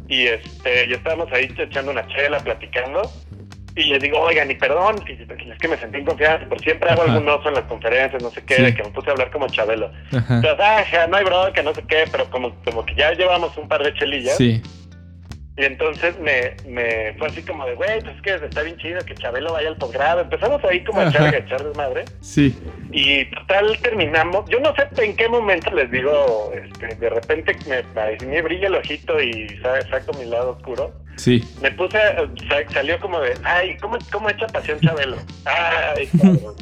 Y este, ya estábamos ahí echando una chela, platicando. Y les digo, oigan, y perdón, y es que me sentí en confianza, pero siempre hago Ajá. algún oso en las conferencias, no sé qué, Sí. de que me puse a hablar como Chabelo. Ajá. Entonces, ah, ja, no hay bronca, no sé qué, pero como, como que ya llevamos un par de chelillas. Sí. Y entonces me, me fue así como de, güey, pues es que está bien chido que Chabelo vaya al posgrado. Empezamos ahí como a echar, a echar desmadre. Sí. Y total terminamos. Yo no sé en qué momento les digo, este, de repente me, me, brilla el ojito y sa- saco mi lado oscuro. Sí. Me puse, sa- salió como de, ay, ¿cómo, cómo echa pasión Chabelo? Ay, cabrón.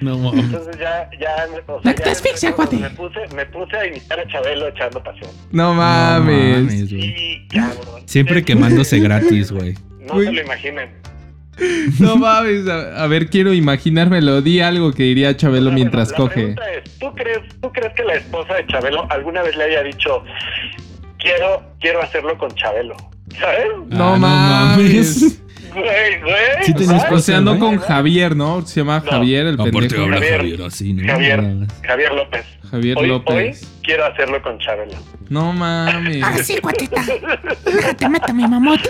No mames. Entonces ya, ya, me- o La sea, ya asfixia, me, cuate. me puse, me puse a imitar a Chabelo echando pasión. No No mames. mames, güey. Y cabrón. Siempre Sí. quemándose gratis, güey. No Güey. se lo imaginen. No mames. A, a ver, quiero imaginármelo. Di algo que diría Chabelo mientras bueno, la coge. pregunta es, ¿tú crees, ¿tú crees que la esposa de Chabelo alguna vez le haya dicho, quiero, quiero hacerlo con Chabelo? ¿Sabes? No Ah, mames. Güey, güey. Sí tenías. O sea, güey. con Javier, ¿no? Se llama No. Javier, el Aparte pendejo. habla Javier. Javier así, ¿no? Javier, No, Javier López. Javier hoy, López. Hoy quiero hacerlo con Chabelo. No mames. Ahora sí, cuatita. Déjate, mata mi mamut.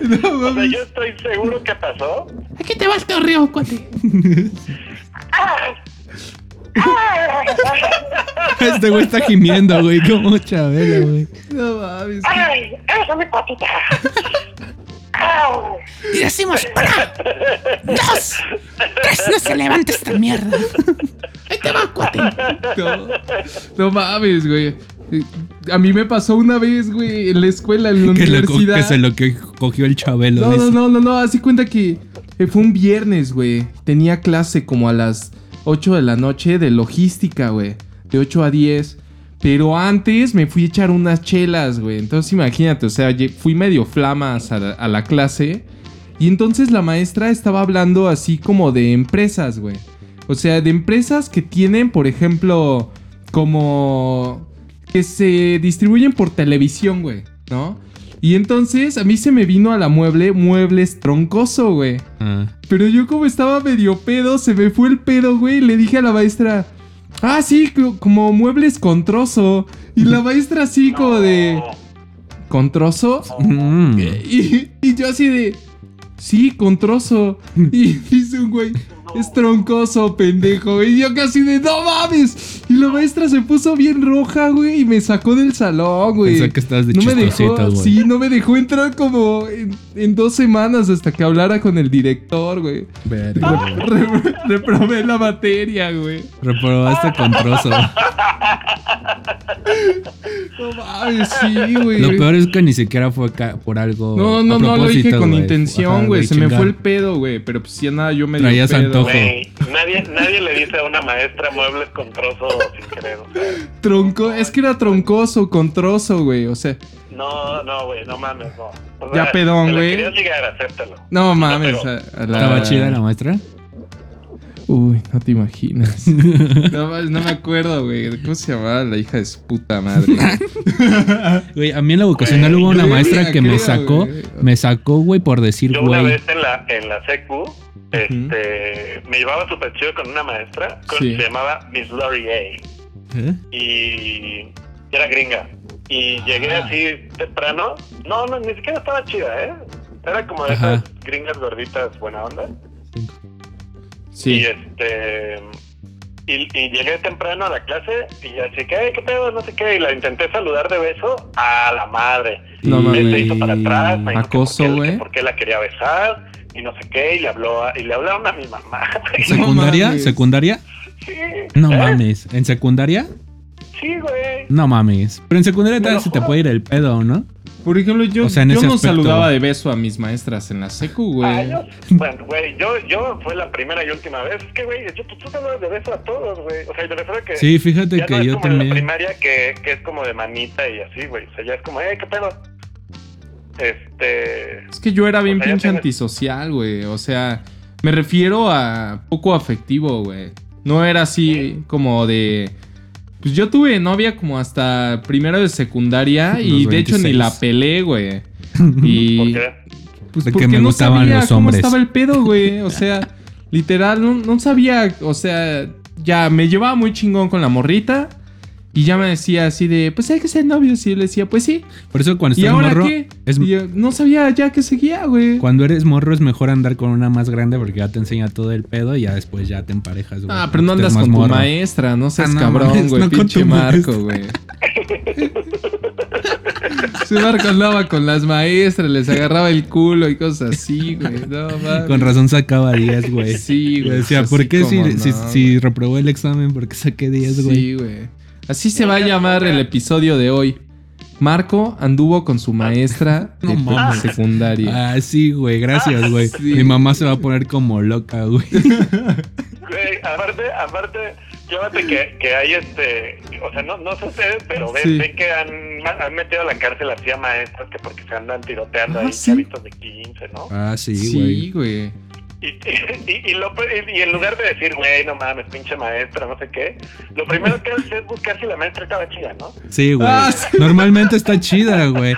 No O sea, yo estoy seguro que pasó. Aquí te va el torreo, cuate. Este güey está gimiendo, güey, como Chabelo, güey. No mames. ¡Ay! ¡Eso mi patita! ¡Au! Y decimos, para. Dos. Tres. No se levanta esta mierda. Ahí te va, cuate. No, no mames, güey. A mí me pasó una vez, güey, en la escuela, en la Que, lo universidad. que se lo que cogió el Chabelo. No, no, no, no, no, así cuenta que eh, fue un viernes, güey. Tenía clase como a las 8 de la noche de logística, güey. De 8 a 10. Pero antes me fui a echar unas chelas, güey. Entonces imagínate, o sea, fui medio flamas a la, a la clase. Y entonces la maestra estaba hablando así como de empresas, güey. O sea, de empresas que tienen, por ejemplo, como... que se distribuyen por televisión, güey, ¿no? Y entonces a mí se me vino a la mueble, muebles troncoso, güey. Ah. Pero yo como estaba medio pedo, se me fue el pedo, güey. Y le dije a la maestra, ah, sí, co- como muebles con trozo. Y la maestra así como de, ¿con trozo? Mm. Y, y yo así de, sí, con trozo. Y dice un güey, es troncoso, pendejo. Y yo casi de, no mames. Y la maestra se puso bien roja, güey, y me sacó del salón, güey. Pensé que estabas de no me dejó, güey. sí, no me dejó entrar como en, en dos semanas hasta que hablara con el director, güey. Verga. Re- reprobé la materia, güey. Reprobaste con trozo. No mames, sí, güey. Lo peor es que ni siquiera fue por algo. No, no, a no lo dije con intención, Ajá, güey. Se me fue el pedo, güey. Pero pues ya nada, yo me dio Traías pedo. antojo. Nadie, nadie le dice a una maestra muebles con trozo sin querer. o sea, Tronco, es que era troncoso con trozo, güey. O sea, no, no, güey, no mames, no. O Ya pedón, güey. Querías llegar a hacértelo. no mames. pero- a- a la- ¿Estaba chida la maestra? Uy, no te imaginas. no, no me acuerdo, güey. ¿Cómo se llamaba la hija de su puta madre? Güey, a mí en la vocacional Güey, hubo una maestra que me que sacó, me sacó, güey, por decir, Yo una vez en la, en la secu, este, me llevaba súper chido con una maestra Sí. se llamaba Miss Lori A. ¿Eh? y era gringa. Y Ah. llegué así temprano. No, no, ni siquiera estaba chida, ¿eh? Era como de Ajá. esas gringas gorditas buena onda. Y Sí. este. Y, y llegué temprano a la clase y así que, "Ey, ¿qué pedo? No sé qué. Y la intenté saludar de beso a la madre. No Y- mames. Se hizo para atrás, me Acoso, güey. que por qué la quería besar y no sé qué. Y le habló a, y le hablaron a mi mamá. No ¿Secundaria? ¿Secundaria? Sí. No ¿Eh? mames. ¿En secundaria? sí, güey. No mames. Pero en secundaria tal se te puede ir el pedo, ¿no? Por ejemplo, yo, O sea, yo no aspecto- saludaba de beso a mis maestras en la secu, güey. Ah, yo, bueno, güey, yo, yo fue la primera y última vez. Es que, güey, yo, tú hablas de beso a todos, güey. O sea, y me refiero a que. Sí, fíjate ya que no es yo como en la también. primaria que, que es como de manita y así, güey. O sea, ya es como, eh, ¿qué pedo? Este. Es que yo era bien O sea, pinche tienes- antisocial, güey. O sea, me refiero a poco afectivo, güey. No era así como de. Pues yo tuve novia como hasta primero de secundaria y de hecho ni 26. la pelé, güey. ¿Por Y qué? pues De que porque me no gustaban sabía los cómo hombres. estaba el pedo, güey. O sea, literal, no, no sabía, o sea, ya me llevaba muy chingón con la morrita y ya me decía así de, pues hay que ser novios y yo le decía, pues sí. Por eso cuando ¿Y estás ahora morro, qué? es, Y yo no sabía ya que seguía, güey. cuando eres morro es mejor andar con una más grande porque ya te enseña todo el pedo y ya después ya te emparejas, güey. Ah, pero no andas con tu maestra, no seas Ah, no cabrón, güey, no con pinche tu Marco, güey. Sí, Marco andaba con las maestras, les agarraba el culo y cosas así, güey. No, mames. Con razón sacaba 10, güey. Sí, güey. Decía, pues ¿por qué si, si, si reprobó el examen, por qué saqué 10, güey? Sí, güey. Así se va a llamar el episodio de hoy. Marco anduvo con su maestra de secundaria. Ah, sí, güey, gracias, güey. Sí. Mi mamá se va a poner como loca, güey. Güey, aparte, aparte, llévate que, que hay este, o sea, no, no sé ustedes, pero ven, Sí. ven que han, han metido a la cárcel así a maestras que porque se andan tiroteando Ah, ahí sí. chavitos de 15, ¿no? Ah, sí, güey. Sí, güey. Y, y, y, lo- y en lugar de decir, güey, no mames, pinche maestra, no sé qué, lo primero que haces es buscar si la maestra estaba chida, ¿no? Sí, güey. Ah, sí. Normalmente está chida, güey.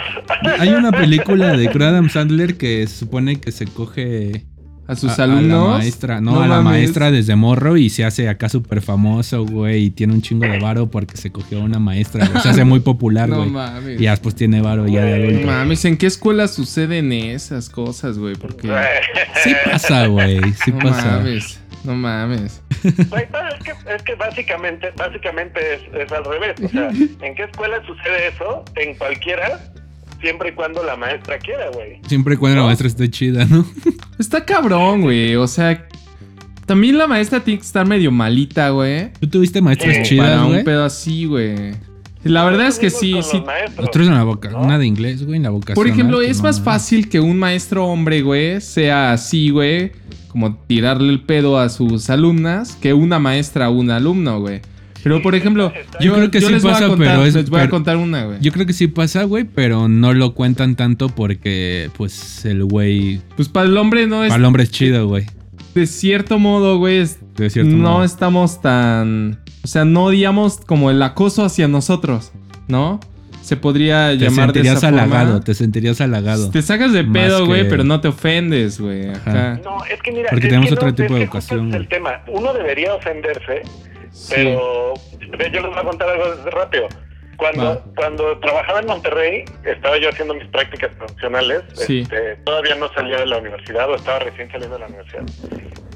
Hay una película de Adam Sandler que se supone que se coge A sus a- alumnos. A la maestra, no, No a la mames. maestra desde morro y se hace acá súper famoso, güey. Y tiene un chingo de varo porque se cogió a una maestra. güey. Se hace muy popular, No güey. mames. y ya después tiene varo ya de. No adulto. mames, ¿en qué escuela suceden esas cosas, güey? Porque. Sí pasa, güey. Sí no pasa. mames. No mames. Güey, no, es, que, es que básicamente, básicamente es, es al revés. O sea, ¿en qué escuela sucede eso? En cualquiera, siempre y cuando la maestra quiera, güey. Siempre y cuando la maestra esté chida, ¿no? Está cabrón, güey. O sea, también la maestra tiene que estar medio malita, güey. ¿Tú tuviste maestras Sí, chidas, para un pedo así, güey. La verdad es que sí, sí. Nosotros en la boca, ¿no? una de inglés, güey, en la vocación. Por ejemplo, es más fácil que un maestro hombre, güey, sea así, güey, como tirarle el pedo a sus alumnas, que una maestra a un alumno, güey. Pero, por ejemplo, Yo creo que sí les voy a pasa, contar- pero es- Les voy a contar una, güey. Yo creo que sí pasa, güey, pero no lo cuentan tanto porque, pues, el güey. Pues para el hombre no es... Para el hombre es chido, güey. De cierto modo, güey, es- De cierto no modo. estamos tan... O sea, no odiamos como el acoso hacia nosotros, ¿no? Se podría Te llamar de sentirías esa halagado, forma. te sentirías halagado. Te sacas de pedo, güey, que- pero no te ofendes, güey. No, es que mira, Porque es tenemos que otro no, tipo es de educación, Es el tema. Uno debería ofenderse, Sí. pero ve, yo les voy a contar algo rápido. Cuando, cuando trabajaba en Monterrey, estaba yo haciendo mis prácticas profesionales. Sí. Este, todavía no salía de la universidad o estaba recién saliendo de la universidad.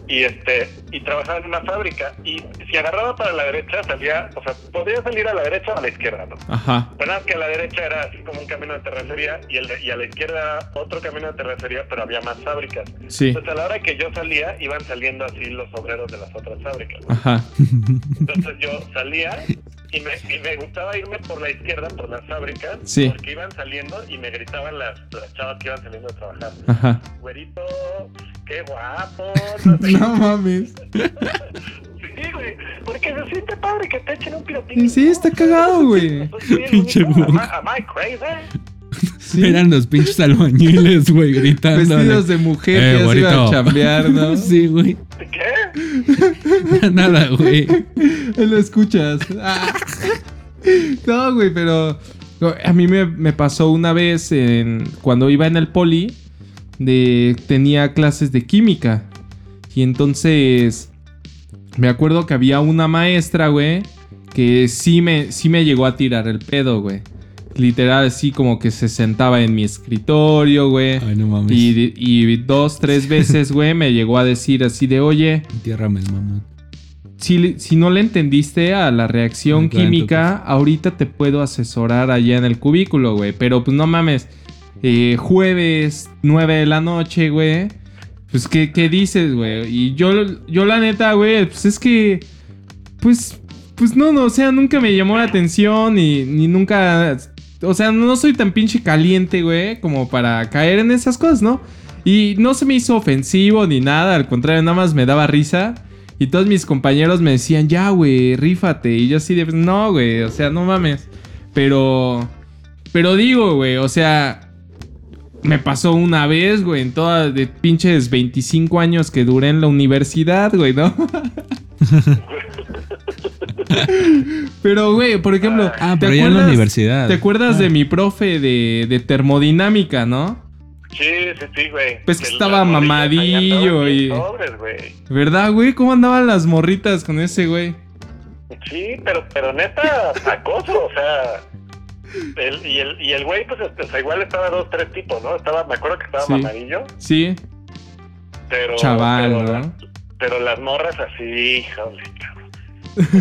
Y este y trabajaba en una fábrica. Y si agarraba para la derecha, salía, o sea, podía salir a la derecha o a la izquierda, ¿no? Ajá. Que a la derecha era así como un camino de terracería y, el de- y a la izquierda otro camino de terracería, pero había más fábricas. Sí. Entonces a la hora que yo salía, iban saliendo así los obreros de las otras fábricas. Ajá. Entonces yo salía y me, y me gustaba irme por la izquierda, por las fábricas, Sí. porque iban saliendo y me gritaban las, las chavas que iban saliendo a trabajar. Ajá. Güerito, qué guapo. No, sé. No mames. Sí, güey, porque se siente padre que te echen un pirotín. Sí, está cagado, güey. Pinche Am I, woke. am I crazy? Sí. Eran los pinches albañiles, güey, gritando. Vestidos de mujer Eh, que iban a chambear, ¿no? Sí, güey. ¿Qué? Nada, güey. Lo escuchas. Ah. No, güey, pero a mí me, me pasó una vez cuando iba en el poli, de, tenía clases de química. Y entonces me acuerdo que había una maestra, güey, que sí me, sí me llegó a tirar el pedo, güey. Literal, así como que se sentaba en mi escritorio, güey. Ay, no mames. Y, y dos, tres veces, güey, me llegó a decir así de, oye, Entiérrame el mamón. si, si no le entendiste a la reacción química, ahorita te puedo asesorar allá en el cubículo, güey. Pero pues no mames, eh, jueves 9 de la noche, güey. Pues, ¿qué, qué dices, güey? Y yo, yo la neta, güey, pues es que, pues, pues no, no, o sea, nunca me llamó la atención y ni nunca, o sea, no soy tan pinche caliente, güey, como para caer en esas cosas, ¿no? Y no se me hizo ofensivo ni nada, al contrario, nada más me daba risa. Y todos mis compañeros me decían, ya, güey, rífate. Y yo así de, no, güey, o sea, no mames. Pero, pero digo, güey, o sea, me pasó una vez, güey, en todas de pinches 25 años que duré en la universidad, güey, ¿no? pero, güey, por ejemplo, Ah, pero ya en la universidad. ¿Te acuerdas Ah. de mi profe de, de termodinámica, no? Sí, sí, sí, güey. Pues que estaba mamadillo y- sobres, güey. ¿Verdad, güey? ¿Cómo andaban las morritas con ese, güey? Sí, pero, pero neta, acoso, o sea. El, y, el, y el güey, pues, este, o sea, igual estaba dos, tres tipos, ¿no? Estaba, me acuerdo que estaba Sí. mamadillo, Sí, pero. chaval, pero, ¿no? la- pero las morras así, híjole.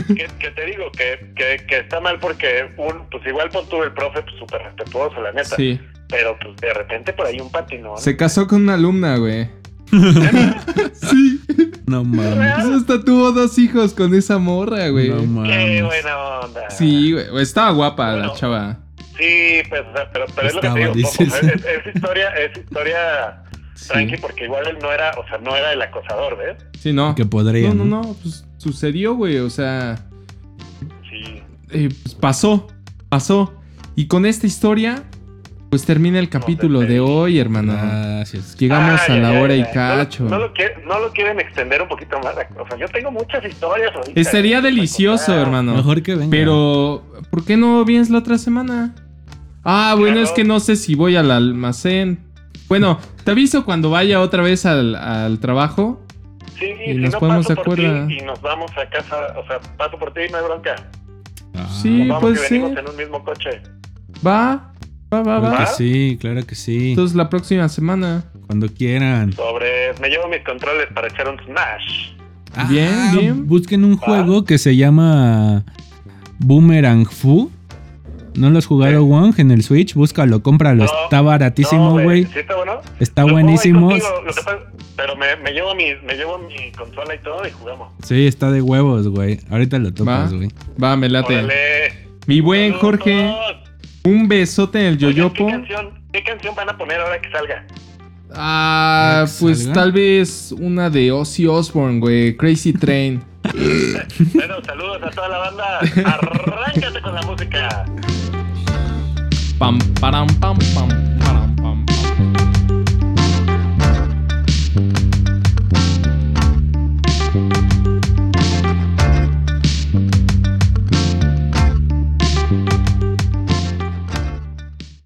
Que, que te digo que, que, que está mal porque un, pues igual pon tú el profe pues súper respetuoso, la neta. Sí. Pero pues de repente por ahí un patinón. Se casó con una alumna, güey. sí. No mames. Pues hasta tuvo dos hijos con esa morra, güey. No Qué mames. buena onda. Sí, güey. Estaba guapa la chava. Sí, pues, pero, pero es lo que te digo. es historia, es historia Sí. tranqui porque igual él no era, o sea, no era el acosador, ¿ves? Sí, no. Que podría. No, no, no. Pues sucedió, güey. O sea, Sí. eh, pues pasó. Pasó. Y con esta historia, pues termina el capítulo de hoy, hermano. Gracias. Llegamos a la hora y cacho. No, lo- no lo quiere- no lo quieren extender un poquito más. O sea, yo tengo muchas historias ahorita. Estaría para delicioso, hermano. Mejor que venga. Pero, ¿por qué no vienes la otra semana? Ah, bueno, Claro. es que no sé si voy al almacén. Bueno, te aviso cuando vaya otra vez al, al trabajo. Sí, y si nos no ponemos paso de por ti acuerdo. y nos vamos a casa. O sea, paso por ti y no hay bronca. Ah, Sí, Vamos que venimos ser. en un mismo coche. Va, va, va, Claro va. que sí, claro que sí. Entonces la próxima semana. Cuando quieran. Sobre. Me llevo mis controles para echar un Smash. Bien, Ah, bien. Busquen un Va. juego que se llama Boomerang Fu. ¿No lo has jugado, Sí. Wong, en el Switch? Búscalo, cómpralo. No, Está baratísimo, No, güey. ¿Sí está bueno? Está Lo buenísimo. contigo, lo que pasa- pero me, me, llevo mi, me llevo mi consola y todo y jugamos. Sí, está de huevos, güey. Ahorita lo topas, güey. Va, me late. Órale. Mi buen Saludos Jorge, todos. un besote en el yoyopo. ¿Qué canción, ¿Qué canción van a poner ahora que salga? Ah, ¿Que pues salga? tal vez una de Ozzy Osbourne, güey. Crazy Train. Bueno, saludos a toda la banda. Arráncate con la música. Pam, param, pam, pam, param.